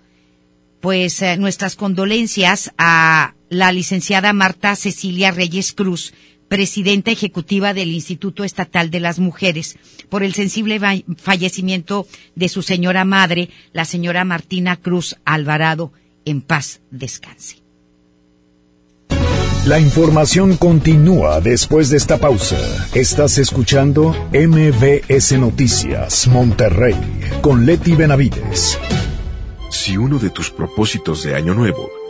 pues eh, nuestras condolencias a la licenciada Marta Cecilia Reyes Cruz, presidenta ejecutiva del Instituto Estatal de las Mujeres, por el sensible fallecimiento de su señora madre, la señora Martina Cruz Alvarado. En paz descanse. La información continúa después de esta pausa. Estás escuchando MBS Noticias Monterrey con Leti Benavides. Si uno de tus propósitos de año nuevo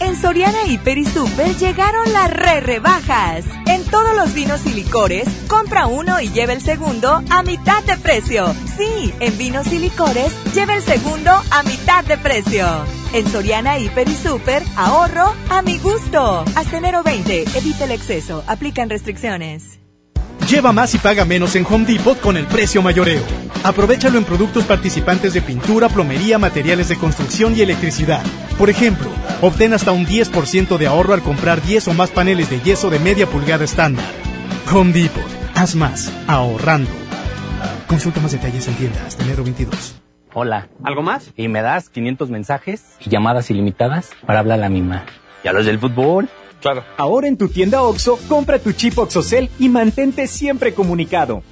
En Soriana Hiper y Super llegaron las re rebajas. En todos los vinos y licores, compra uno y lleva el segundo a mitad de precio. Sí, en vinos y licores, lleva el segundo a mitad de precio. En Soriana Hiper y Super, ahorro a mi gusto. Hasta enero 20, evita el exceso, aplican restricciones. Lleva más y paga menos en Home Depot con el precio mayoreo. Aprovechalo en productos participantes de pintura, plomería, materiales de construcción y electricidad. Por ejemplo, obtén hasta un 10% de ahorro al comprar 10 o más paneles de yeso de media pulgada estándar. Home Depot. Haz más, ahorrando. Consulta más detalles en tienda hasta enero 22. Hola. ¿Algo más? Y me das 500 mensajes y llamadas ilimitadas para hablar a la misma. ¿Y a los del fútbol? Claro. Ahora en tu tienda OXO, compra tu chip OXOCEL y mantente siempre comunicado.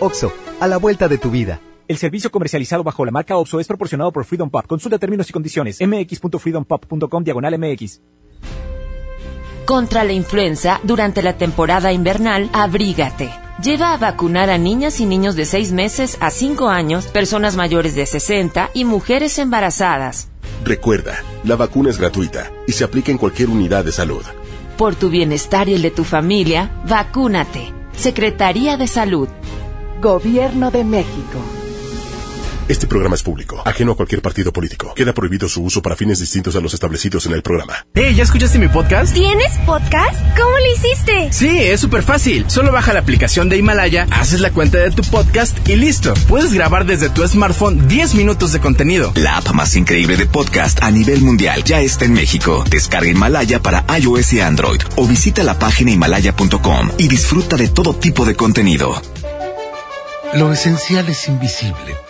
OXO, a la vuelta de tu vida. El servicio comercializado bajo la marca OXO es proporcionado por Freedom Pop. Consulta términos y condiciones. mx.freedompop.com diagonal mx. Contra la influenza, durante la temporada invernal, abrígate. Lleva a vacunar a niñas y niños de 6 meses a 5 años, personas mayores de 60 y mujeres embarazadas. Recuerda, la vacuna es gratuita y se aplica en cualquier unidad de salud. Por tu bienestar y el de tu familia, vacúnate. Secretaría de Salud. Gobierno de México. Este programa es público, ajeno a cualquier partido político. Queda prohibido su uso para fines distintos a los establecidos en el programa. Hey, ¿ya escuchaste mi podcast? ¿Tienes podcast? ¿Cómo lo hiciste? Sí, es súper fácil. Solo baja la aplicación de Himalaya, haces la cuenta de tu podcast y listo. Puedes grabar desde tu smartphone 10 minutos de contenido. La app más increíble de podcast a nivel mundial ya está en México. Descarga Himalaya para iOS y Android o visita la página himalaya.com y disfruta de todo tipo de contenido. Lo esencial es invisible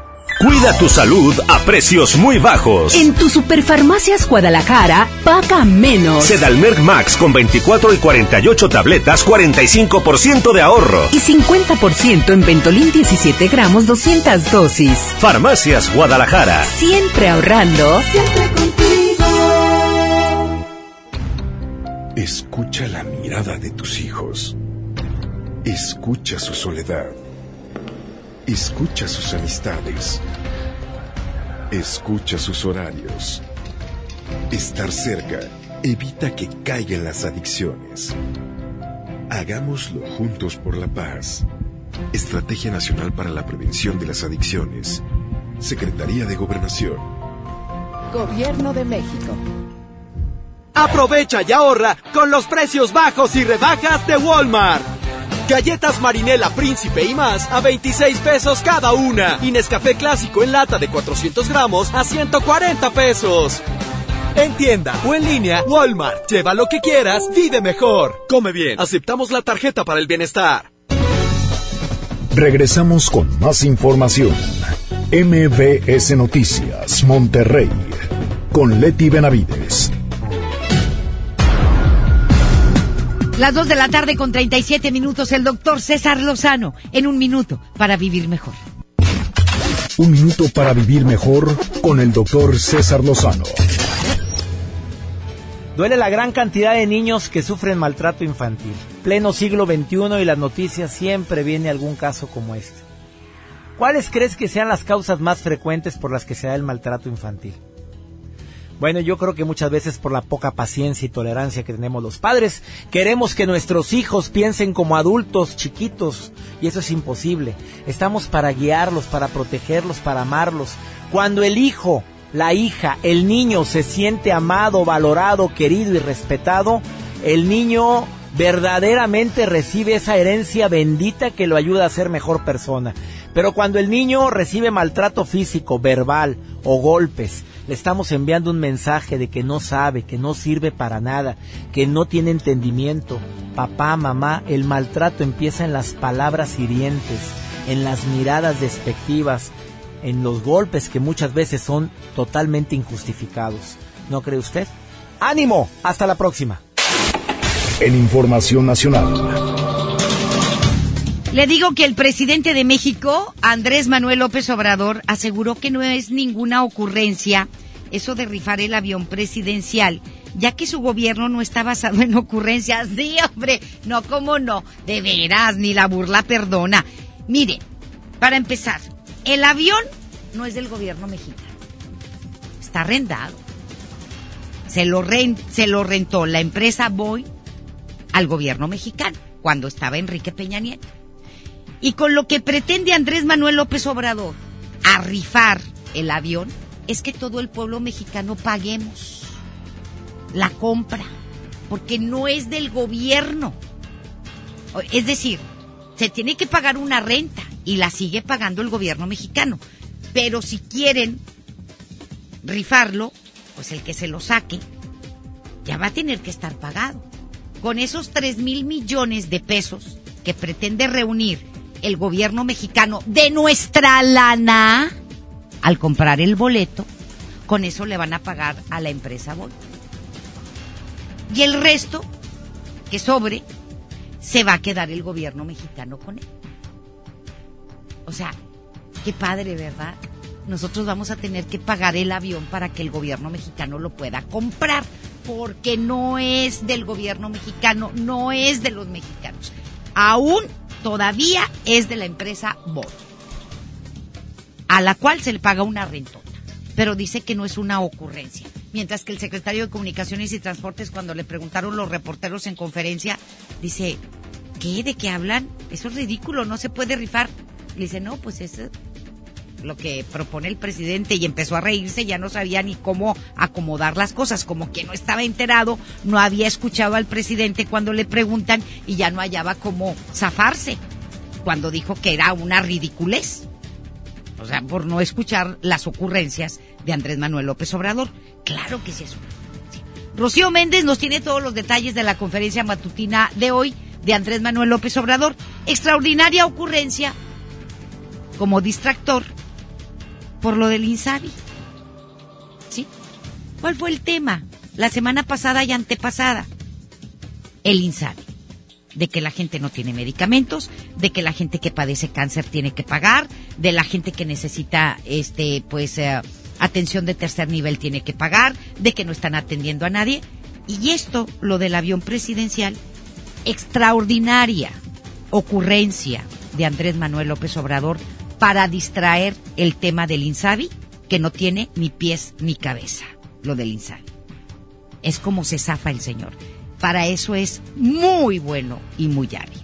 Cuida tu salud a precios muy bajos. En tu Superfarmacias Guadalajara, paga menos. Sedalmerc Max con 24 y 48 tabletas, 45% de ahorro. Y 50% en Ventolin 17 gramos, 200 dosis. Farmacias Guadalajara. Siempre ahorrando. Siempre contigo. Escucha la mirada de tus hijos. Escucha su soledad. Escucha sus amistades. Escucha sus horarios. Estar cerca evita que caigan las adicciones. Hagámoslo juntos por la paz. Estrategia Nacional para la Prevención de las Adicciones. Secretaría de Gobernación. Gobierno de México. Aprovecha y ahorra con los precios bajos y rebajas de Walmart. Galletas Marinela Príncipe y más a 26 pesos cada una. Y Nescafé Clásico en lata de 400 gramos a 140 pesos. En tienda o en línea, Walmart. Lleva lo que quieras, vive mejor. Come bien. Aceptamos la tarjeta para el bienestar. Regresamos con más información. MBS Noticias, Monterrey. Con Leti Benavides. Las 2 de la tarde con 37 minutos, el doctor César Lozano, en un minuto para vivir mejor. Un minuto para vivir mejor con el doctor César Lozano. Duele la gran cantidad de niños que sufren maltrato infantil. Pleno siglo XXI y las noticias siempre viene algún caso como este. ¿Cuáles crees que sean las causas más frecuentes por las que se da el maltrato infantil? Bueno, yo creo que muchas veces por la poca paciencia y tolerancia que tenemos los padres, queremos que nuestros hijos piensen como adultos chiquitos y eso es imposible. Estamos para guiarlos, para protegerlos, para amarlos. Cuando el hijo, la hija, el niño se siente amado, valorado, querido y respetado, el niño verdaderamente recibe esa herencia bendita que lo ayuda a ser mejor persona. Pero cuando el niño recibe maltrato físico, verbal o golpes, estamos enviando un mensaje de que no sabe, que no sirve para nada, que no tiene entendimiento. Papá, mamá, el maltrato empieza en las palabras hirientes, en las miradas despectivas, en los golpes que muchas veces son totalmente injustificados. ¿No cree usted? ¡Ánimo! Hasta la próxima. En Información Nacional. Le digo que el presidente de México, Andrés Manuel López Obrador, aseguró que no es ninguna ocurrencia eso de rifar el avión presidencial, ya que su gobierno no está basado en ocurrencias. Sí, hombre, no, cómo no, de veras, ni la burla perdona. Mire, para empezar, el avión no es del gobierno mexicano, está arrendado. Se lo, se lo rentó la empresa Boy al gobierno mexicano cuando estaba Enrique Peña Nieto. Y con lo que pretende Andrés Manuel López Obrador a rifar el avión es que todo el pueblo mexicano paguemos la compra, porque no es del gobierno. Es decir, se tiene que pagar una renta y la sigue pagando el gobierno mexicano. Pero si quieren rifarlo, pues el que se lo saque ya va a tener que estar pagado. Con esos tres mil millones de pesos que pretende reunir el gobierno mexicano de nuestra lana al comprar el boleto, con eso le van a pagar a la empresa Boy. Y el resto, que sobre, se va a quedar el gobierno mexicano con él. O sea, qué padre, ¿verdad? Nosotros vamos a tener que pagar el avión para que el gobierno mexicano lo pueda comprar, porque no es del gobierno mexicano, no es de los mexicanos. Aún todavía es de la empresa Boy, a la cual se le paga una rentota, pero dice que no es una ocurrencia. Mientras que el secretario de Comunicaciones y Transportes, cuando le preguntaron los reporteros en conferencia, dice, ¿qué? ¿De qué hablan? Eso es ridículo, no se puede rifar. Le dice, no, pues eso lo que propone el presidente y empezó a reírse, ya no sabía ni cómo acomodar las cosas, como que no estaba enterado, no había escuchado al presidente cuando le preguntan y ya no hallaba cómo zafarse, cuando dijo que era una ridiculez. O sea, por no escuchar las ocurrencias de Andrés Manuel López Obrador. Claro que sí es una. Rocío Méndez nos tiene todos los detalles de la conferencia matutina de hoy de Andrés Manuel López Obrador. Extraordinaria ocurrencia como distractor por lo del Insabi. ¿Sí? ¿Cuál fue el tema? La semana pasada y antepasada. El Insabi. De que la gente no tiene medicamentos, de que la gente que padece cáncer tiene que pagar, de la gente que necesita, este, pues, eh, atención de tercer nivel tiene que pagar, de que no están atendiendo a nadie. Y esto, lo del avión presidencial, extraordinaria ocurrencia de Andrés Manuel López Obrador para distraer el tema del Insabi, que no tiene ni pies ni cabeza, lo del Insabi. Es como se zafa el señor. Para eso es muy bueno y muy hábil.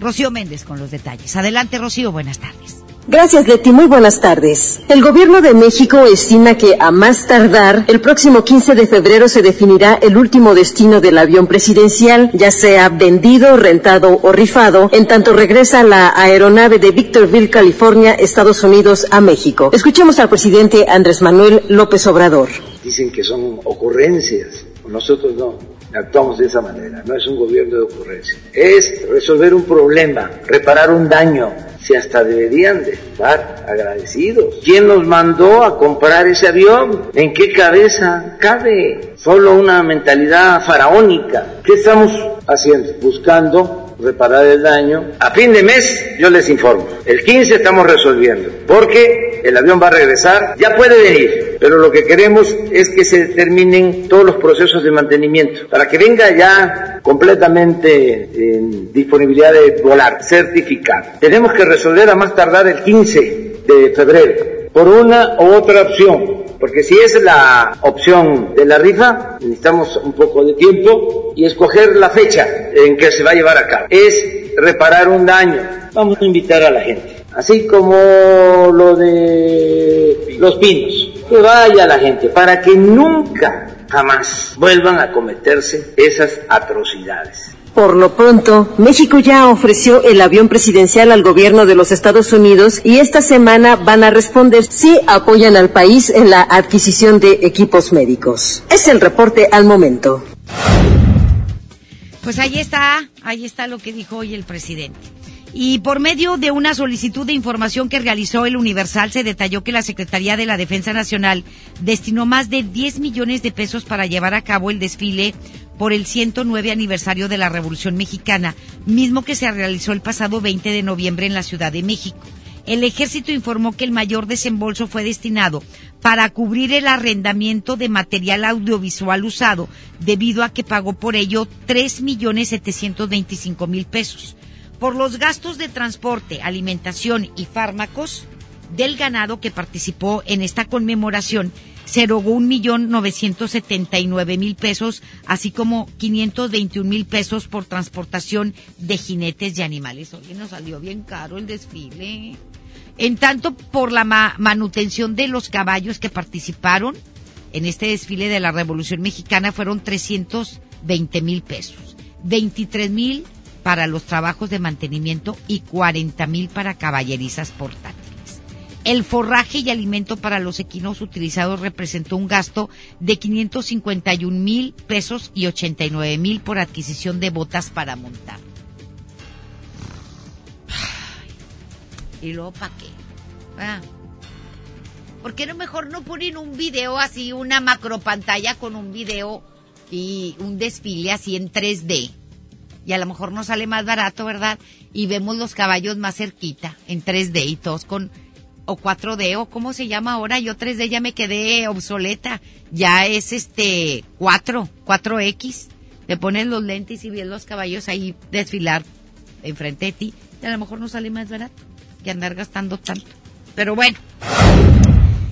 Rocío Méndez con los detalles. Adelante, Rocío, buenas tardes. Gracias, Leti. Muy buenas tardes. El Gobierno de México estima que a más tardar, el próximo 15 de febrero se definirá el último destino del avión presidencial, ya sea vendido, rentado o rifado, en tanto regresa la aeronave de Victorville, California, Estados Unidos, a México. Escuchemos al presidente Andrés Manuel López Obrador. Dicen que son ocurrencias. Nosotros no actuamos de esa manera. No es un gobierno de ocurrencia. Es resolver un problema, reparar un daño si hasta deberían de estar agradecidos. ¿Quién nos mandó a comprar ese avión? ¿En qué cabeza cabe? Solo una mentalidad faraónica. ¿Qué estamos haciendo? Buscando reparar el daño. A fin de mes yo les informo. El 15 estamos resolviendo. Porque el avión va a regresar. Ya puede venir. Pero lo que queremos es que se terminen todos los procesos de mantenimiento. Para que venga ya completamente en disponibilidad de volar, certificado. Tenemos que resolver a más tardar el 15 de febrero. Por una u otra opción Porque si es la opción de la rifa, necesitamos un poco de tiempo y escoger la fecha en que se va a llevar a cabo. Es reparar un daño. Vamos a invitar a la gente. Así como lo de los pinos. Que vaya la gente para que nunca, jamás vuelvan a cometerse esas atrocidades. Por lo pronto, México ya ofreció el avión presidencial al gobierno de los Estados Unidos y esta semana van a responder si apoyan al país en la adquisición de equipos médicos. Es el reporte al momento. Pues ahí está, ahí está lo que dijo hoy el presidente. Y por medio de una solicitud de información que realizó el Universal, se detalló que la Secretaría de la Defensa Nacional destinó más de 10 millones de pesos para llevar a cabo el desfile por el 109 aniversario de la Revolución Mexicana, mismo que se realizó el pasado 20 de noviembre en la Ciudad de México. El ejército informó que el mayor desembolso fue destinado para cubrir el arrendamiento de material audiovisual usado, debido a que pagó por ello 3.725.000 pesos. Por los gastos de transporte, alimentación y fármacos del ganado que participó en esta conmemoración, se erogó un millón novecientos setenta y nueve mil pesos, así como quinientos veintiún mil pesos por transportación de jinetes y animales. Oye, nos salió bien caro el desfile. En tanto, por la manutención de los caballos que participaron en este desfile de la Revolución Mexicana fueron trescientos veinte mil pesos, veintitrés mil para los trabajos de mantenimiento y cuarenta mil para caballerizas portátiles. El forraje y alimento para los equinos utilizados representó un gasto de 551 mil pesos y 89 mil por adquisición de botas para montar. ¿Y luego para qué? Ah. ¿Por qué no mejor no ponen un video así, una macro pantalla con un video y un desfile así en 3D? Y a lo mejor nos sale más barato, ¿verdad? Y vemos los caballos más cerquita, en 3D y todos con o 4D o cómo se llama ahora, yo 3D ya me quedé obsoleta, ya es este 4, 4X, te pones los lentes y ves los caballos ahí desfilar enfrente de ti, y a lo mejor no sale más barato que andar gastando tanto. Pero bueno,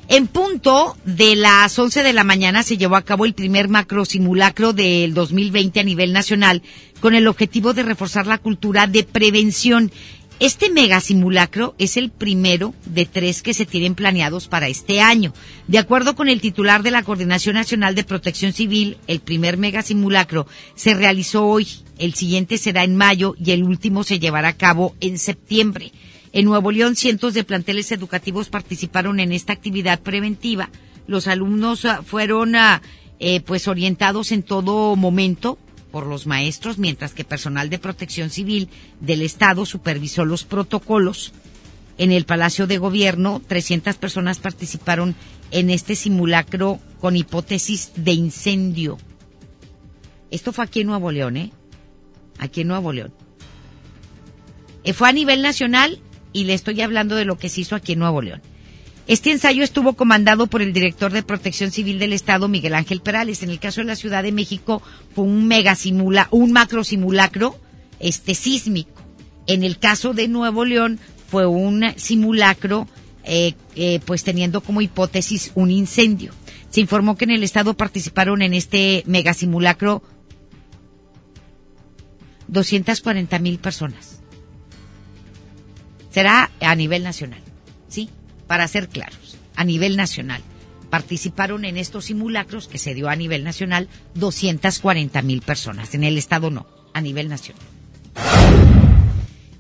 en punto de las 11 de la mañana se llevó a cabo el primer macro simulacro del 2020 a nivel nacional con el objetivo de reforzar la cultura de prevención este mega simulacro es el primero de tres que se tienen planeados para este año. De acuerdo con el titular de la Coordinación Nacional de Protección Civil, el primer mega simulacro se realizó hoy, el siguiente será en mayo y el último se llevará a cabo en septiembre. En Nuevo León, cientos de planteles educativos participaron en esta actividad preventiva. Los alumnos ah, fueron ah, eh, pues orientados en todo momento por los maestros, mientras que personal de protección civil del Estado supervisó los protocolos. En el Palacio de Gobierno, 300 personas participaron en este simulacro con hipótesis de incendio. Esto fue aquí en Nuevo León, ¿eh? Aquí en Nuevo León. Eh, fue a nivel nacional y le estoy hablando de lo que se hizo aquí en Nuevo León. Este ensayo estuvo comandado por el director de Protección Civil del Estado, Miguel Ángel Perales. En el caso de la Ciudad de México fue un mega simula, un macro simulacro, este sísmico. En el caso de Nuevo León fue un simulacro, eh, eh, pues teniendo como hipótesis un incendio. Se informó que en el Estado participaron en este mega simulacro 240 mil personas. Será a nivel nacional, ¿sí? para ser claros, a nivel nacional. Participaron en estos simulacros que se dio a nivel nacional 240 mil personas. En el estado no, a nivel nacional.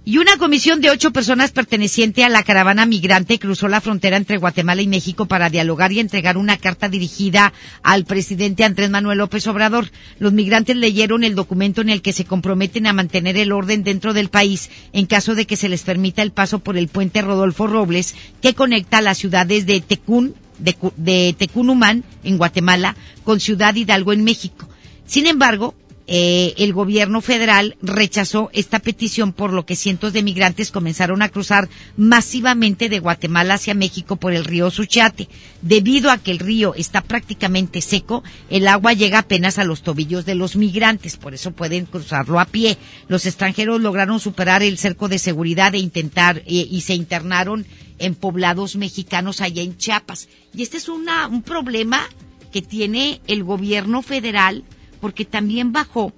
Y una comisión de ocho personas perteneciente a la caravana migrante cruzó la frontera entre Guatemala y México para dialogar y entregar una carta dirigida al presidente Andrés Manuel López Obrador. Los migrantes leyeron el documento en el que se comprometen a mantener el orden dentro del país en caso de que se les permita el paso por el puente Rodolfo Robles que conecta las ciudades de Tecún, de, de Tecunumán en Guatemala con Ciudad Hidalgo en México. Sin embargo, eh, el gobierno federal rechazó esta petición por lo que cientos de migrantes comenzaron a cruzar masivamente de Guatemala hacia México por el río Suchiate. Debido a que el río está prácticamente seco, el agua llega apenas a los tobillos de los migrantes, por eso pueden cruzarlo a pie. Los extranjeros lograron superar el cerco de seguridad e intentar eh, y se internaron en poblados mexicanos allá en Chiapas. Y este es una, un problema que tiene el gobierno federal porque también bajó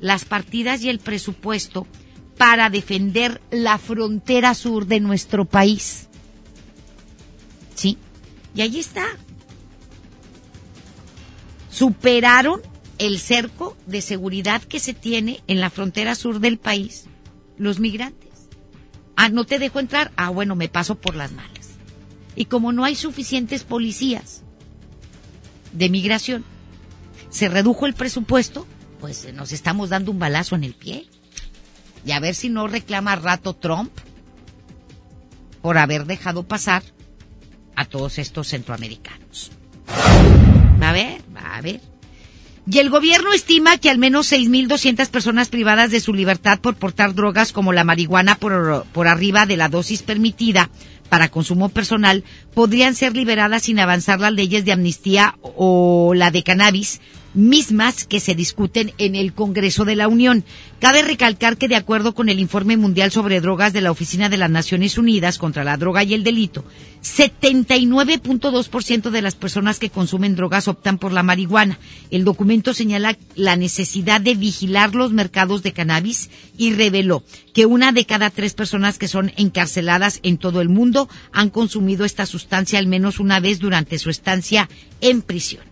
las partidas y el presupuesto para defender la frontera sur de nuestro país. ¿Sí? Y ahí está. Superaron el cerco de seguridad que se tiene en la frontera sur del país los migrantes. Ah, no te dejo entrar. Ah, bueno, me paso por las malas. Y como no hay suficientes policías de migración, se redujo el presupuesto, pues nos estamos dando un balazo en el pie. Y a ver si no reclama rato Trump por haber dejado pasar a todos estos centroamericanos. A ver, a ver. Y el gobierno estima que al menos 6.200 personas privadas de su libertad por portar drogas como la marihuana por, por arriba de la dosis permitida para consumo personal podrían ser liberadas sin avanzar las leyes de amnistía o la de cannabis mismas que se discuten en el Congreso de la Unión. Cabe recalcar que de acuerdo con el informe mundial sobre drogas de la Oficina de las Naciones Unidas contra la Droga y el Delito, 79.2% de las personas que consumen drogas optan por la marihuana. El documento señala la necesidad de vigilar los mercados de cannabis y reveló que una de cada tres personas que son encarceladas en todo el mundo han consumido esta sustancia al menos una vez durante su estancia en prisión.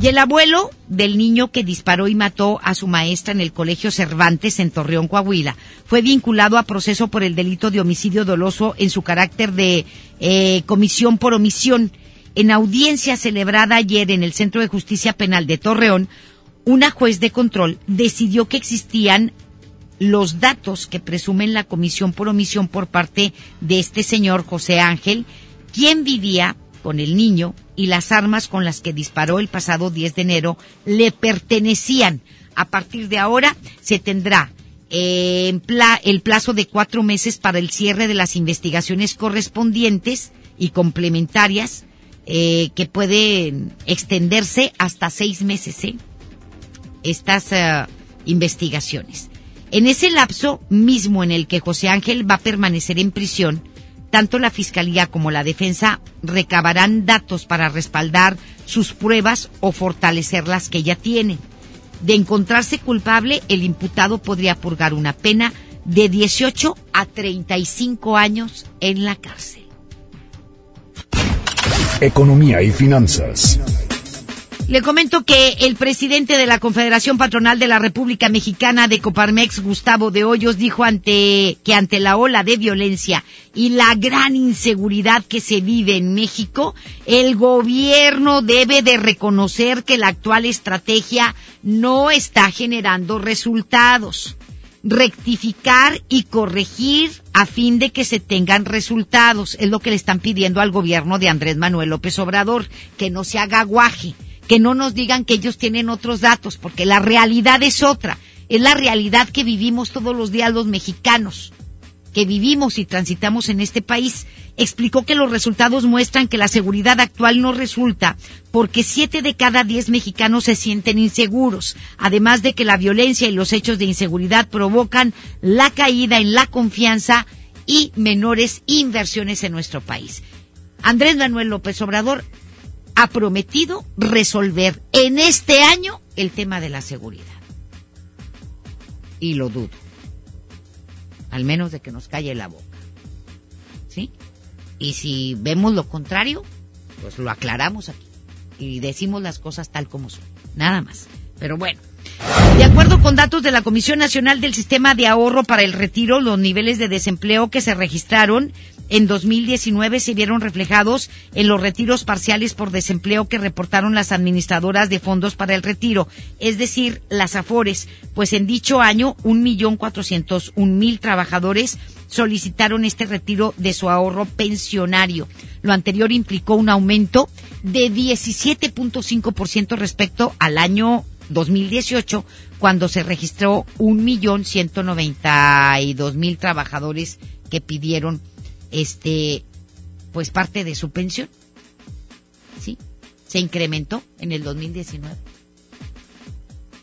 Y el abuelo del niño que disparó y mató a su maestra en el Colegio Cervantes en Torreón, Coahuila, fue vinculado a proceso por el delito de homicidio doloso en su carácter de eh, comisión por omisión. En audiencia celebrada ayer en el Centro de Justicia Penal de Torreón, una juez de control decidió que existían los datos que presumen la comisión por omisión por parte de este señor José Ángel, quien vivía con el niño y las armas con las que disparó el pasado 10 de enero le pertenecían. A partir de ahora se tendrá eh, el plazo de cuatro meses para el cierre de las investigaciones correspondientes y complementarias eh, que pueden extenderse hasta seis meses. ¿eh? Estas investigaciones. En ese lapso mismo en el que José Ángel va a permanecer en prisión, tanto la Fiscalía como la Defensa recabarán datos para respaldar sus pruebas o fortalecer las que ya tienen. De encontrarse culpable, el imputado podría purgar una pena de 18 a 35 años en la cárcel. Economía y finanzas. Le comento que el presidente de la Confederación Patronal de la República Mexicana de Coparmex, Gustavo de Hoyos, dijo ante que ante la ola de violencia y la gran inseguridad que se vive en México, el gobierno debe de reconocer que la actual estrategia no está generando resultados. Rectificar y corregir a fin de que se tengan resultados. Es lo que le están pidiendo al gobierno de Andrés Manuel López Obrador, que no se haga guaje que no nos digan que ellos tienen otros datos, porque la realidad es otra. Es la realidad que vivimos todos los días los mexicanos, que vivimos y transitamos en este país. Explicó que los resultados muestran que la seguridad actual no resulta porque siete de cada diez mexicanos se sienten inseguros, además de que la violencia y los hechos de inseguridad provocan la caída en la confianza y menores inversiones en nuestro país. Andrés Manuel López Obrador ha prometido resolver en este año el tema de la seguridad. Y lo dudo. Al menos de que nos calle la boca. ¿Sí? Y si vemos lo contrario, pues lo aclaramos aquí. Y decimos las cosas tal como son. Nada más. Pero bueno. De acuerdo con datos de la Comisión Nacional del Sistema de Ahorro para el Retiro, los niveles de desempleo que se registraron en 2019 se vieron reflejados en los retiros parciales por desempleo que reportaron las administradoras de fondos para el retiro, es decir, las AFORES, pues en dicho año un millón cuatrocientos un mil trabajadores solicitaron este retiro de su ahorro pensionario. Lo anterior implicó un aumento de 17.5% respecto al año 2018, cuando se registró un millón ciento noventa y dos mil trabajadores que pidieron este, pues parte de su pensión. ¿Sí? Se incrementó en el 2019.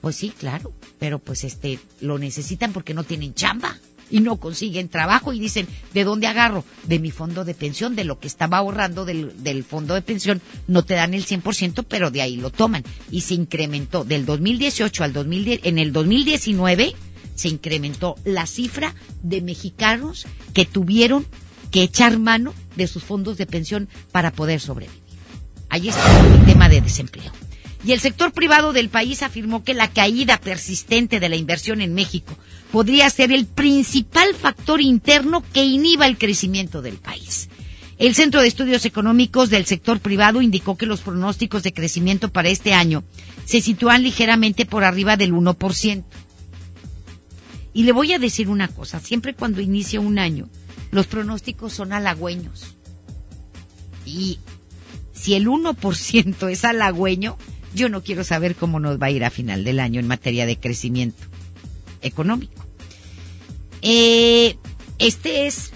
Pues sí, claro, pero pues este, lo necesitan porque no tienen chamba. y no consiguen trabajo y dicen, ¿de dónde agarro? De mi fondo de pensión, de lo que estaba ahorrando del, del fondo de pensión, no te dan el 100%, pero de ahí lo toman. Y se incrementó del 2018 al 2010, en el 2019 se incrementó la cifra de mexicanos que tuvieron que echar mano de sus fondos de pensión para poder sobrevivir. Ahí está el tema de desempleo. Y el sector privado del país afirmó que la caída persistente de la inversión en México podría ser el principal factor interno que inhiba el crecimiento del país. El Centro de Estudios Económicos del sector privado indicó que los pronósticos de crecimiento para este año se sitúan ligeramente por arriba del 1%. Y le voy a decir una cosa, siempre cuando inicia un año, los pronósticos son halagüeños. Y si el 1% es halagüeño, yo no quiero saber cómo nos va a ir a final del año en materia de crecimiento económico. Eh, este es,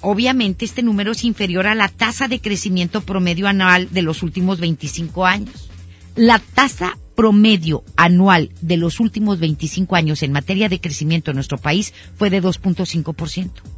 obviamente, este número es inferior a la tasa de crecimiento promedio anual de los últimos 25 años. La tasa promedio anual de los últimos 25 años en materia de crecimiento en nuestro país fue de 2.5%.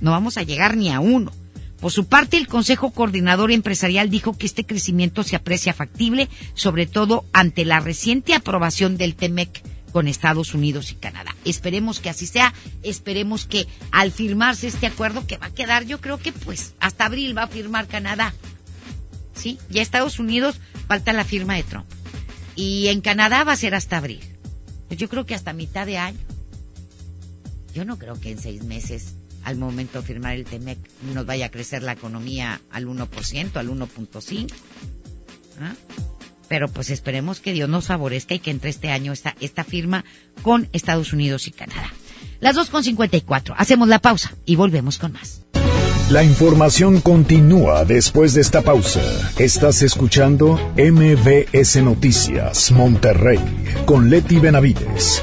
No vamos a llegar ni a uno. Por su parte, el Consejo Coordinador Empresarial dijo que este crecimiento se aprecia factible, sobre todo ante la reciente aprobación del TEMEC con Estados Unidos y Canadá. Esperemos que así sea, esperemos que al firmarse este acuerdo que va a quedar, yo creo que pues hasta abril va a firmar Canadá. ¿Sí? Ya Estados Unidos falta la firma de Trump. Y en Canadá va a ser hasta abril. Yo creo que hasta mitad de año. Yo no creo que en seis meses al momento de firmar el TEMEC nos vaya a crecer la economía al 1%, al 1.5%. ¿Ah? Pero pues esperemos que Dios nos favorezca y que entre este año esta, esta firma con Estados Unidos y Canadá. Las 2.54. Hacemos la pausa y volvemos con más. La información continúa después de esta pausa. Estás escuchando MBS Noticias Monterrey con Leti Benavides.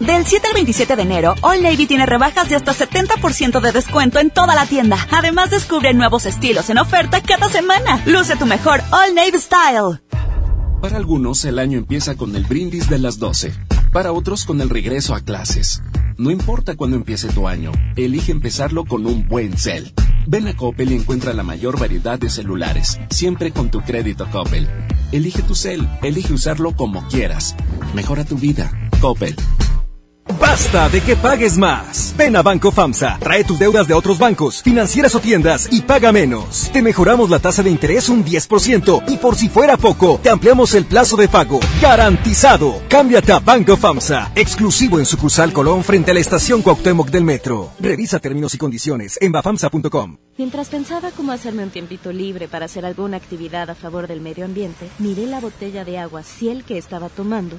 Del 7 al 27 de enero, All Navy tiene rebajas de hasta 70% de descuento en toda la tienda. Además, descubre nuevos estilos en oferta cada semana. Luce tu mejor All Navy Style. Para algunos, el año empieza con el brindis de las 12. Para otros, con el regreso a clases. No importa cuándo empiece tu año, elige empezarlo con un buen cel. Ven a Coppel y encuentra la mayor variedad de celulares, siempre con tu crédito Coppel. Elige tu cel, elige usarlo como quieras. Mejora tu vida. Coppel. Basta de que pagues más. Ven a Banco FAMSA, trae tus deudas de otros bancos, financieras o tiendas y paga menos. Te mejoramos la tasa de interés un 10% y por si fuera poco, te ampliamos el plazo de pago. Garantizado. Cámbiate a Banco FAMSA, exclusivo en sucursal Colón frente a la estación Cuauhtémoc del Metro. Revisa términos y condiciones en bafamsa.com. Mientras pensaba cómo hacerme un tiempito libre para hacer alguna actividad a favor del medio ambiente, miré la botella de agua Ciel que estaba tomando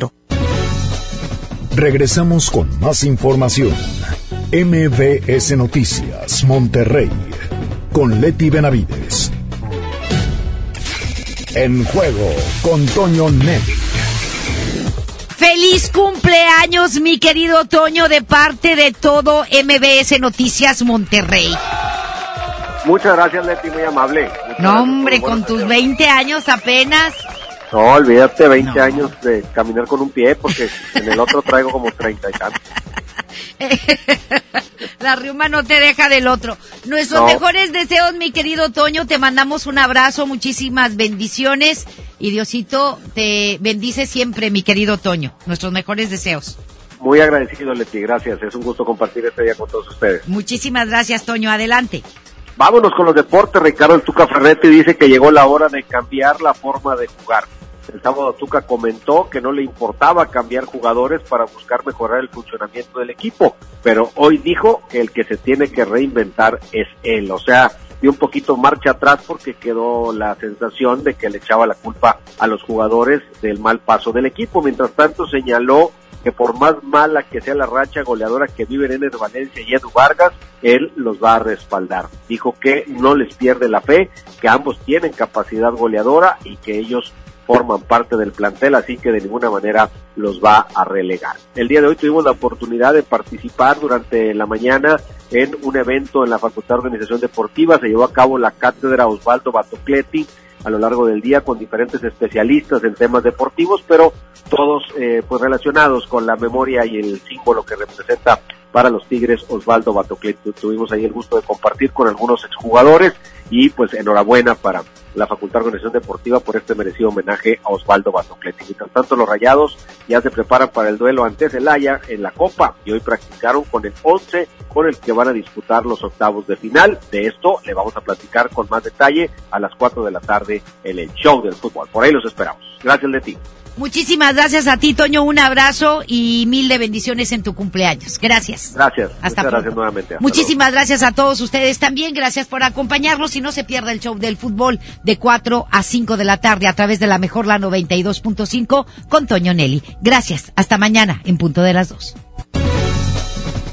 Regresamos con más información. MBS Noticias, Monterrey, con Leti Benavides. En juego con Toño Net. Feliz cumpleaños, mi querido Toño, de parte de todo MBS Noticias Monterrey. Muchas gracias, Leti, muy amable. Muchas no, hombre, con tus 20 años apenas. No, olvídate 20 no. años de caminar con un pie porque en el otro traigo como 30 y tantos. La riuma no te deja del otro. Nuestros no. mejores deseos, mi querido Toño, te mandamos un abrazo, muchísimas bendiciones y Diosito te bendice siempre, mi querido Toño. Nuestros mejores deseos. Muy agradecido, Leti, gracias. Es un gusto compartir este día con todos ustedes. Muchísimas gracias, Toño. Adelante. Vámonos con los deportes. Ricardo El Tuca Ferretti dice que llegó la hora de cambiar la forma de jugar. El sábado Tuca comentó que no le importaba cambiar jugadores para buscar mejorar el funcionamiento del equipo, pero hoy dijo que el que se tiene que reinventar es él. O sea, dio un poquito marcha atrás porque quedó la sensación de que le echaba la culpa a los jugadores del mal paso del equipo. Mientras tanto señaló que por más mala que sea la racha goleadora que viven Ener Valencia y Edu Vargas, él los va a respaldar. Dijo que no les pierde la fe, que ambos tienen capacidad goleadora y que ellos forman parte del plantel, así que de ninguna manera los va a relegar. El día de hoy tuvimos la oportunidad de participar durante la mañana en un evento en la Facultad de Organización Deportiva, se llevó a cabo la cátedra Osvaldo Batocleti a lo largo del día con diferentes especialistas en temas deportivos, pero todos eh, pues relacionados con la memoria y el símbolo que representa para los Tigres Osvaldo Batocleti. Tuvimos ahí el gusto de compartir con algunos exjugadores y pues enhorabuena para la Facultad de Organización Deportiva por este merecido homenaje a Osvaldo Batocleti. Mientras tanto, los Rayados ya se preparan para el duelo ante Celaya en la Copa y hoy practicaron con el 11 con el que van a disputar los octavos de final. De esto le vamos a platicar con más detalle a las 4 de la tarde en el show del fútbol. Por ahí los esperamos. Gracias, Leti. Muchísimas gracias a ti, Toño. Un abrazo y mil de bendiciones en tu cumpleaños. Gracias. Gracias. Hasta Muchas gracias nuevamente. Hasta Muchísimas luego. gracias a todos ustedes también. Gracias por acompañarnos y no se pierda el show del fútbol de 4 a 5 de la tarde a través de la mejor la 92.5 con Toño Nelly. Gracias. Hasta mañana en punto de las 2.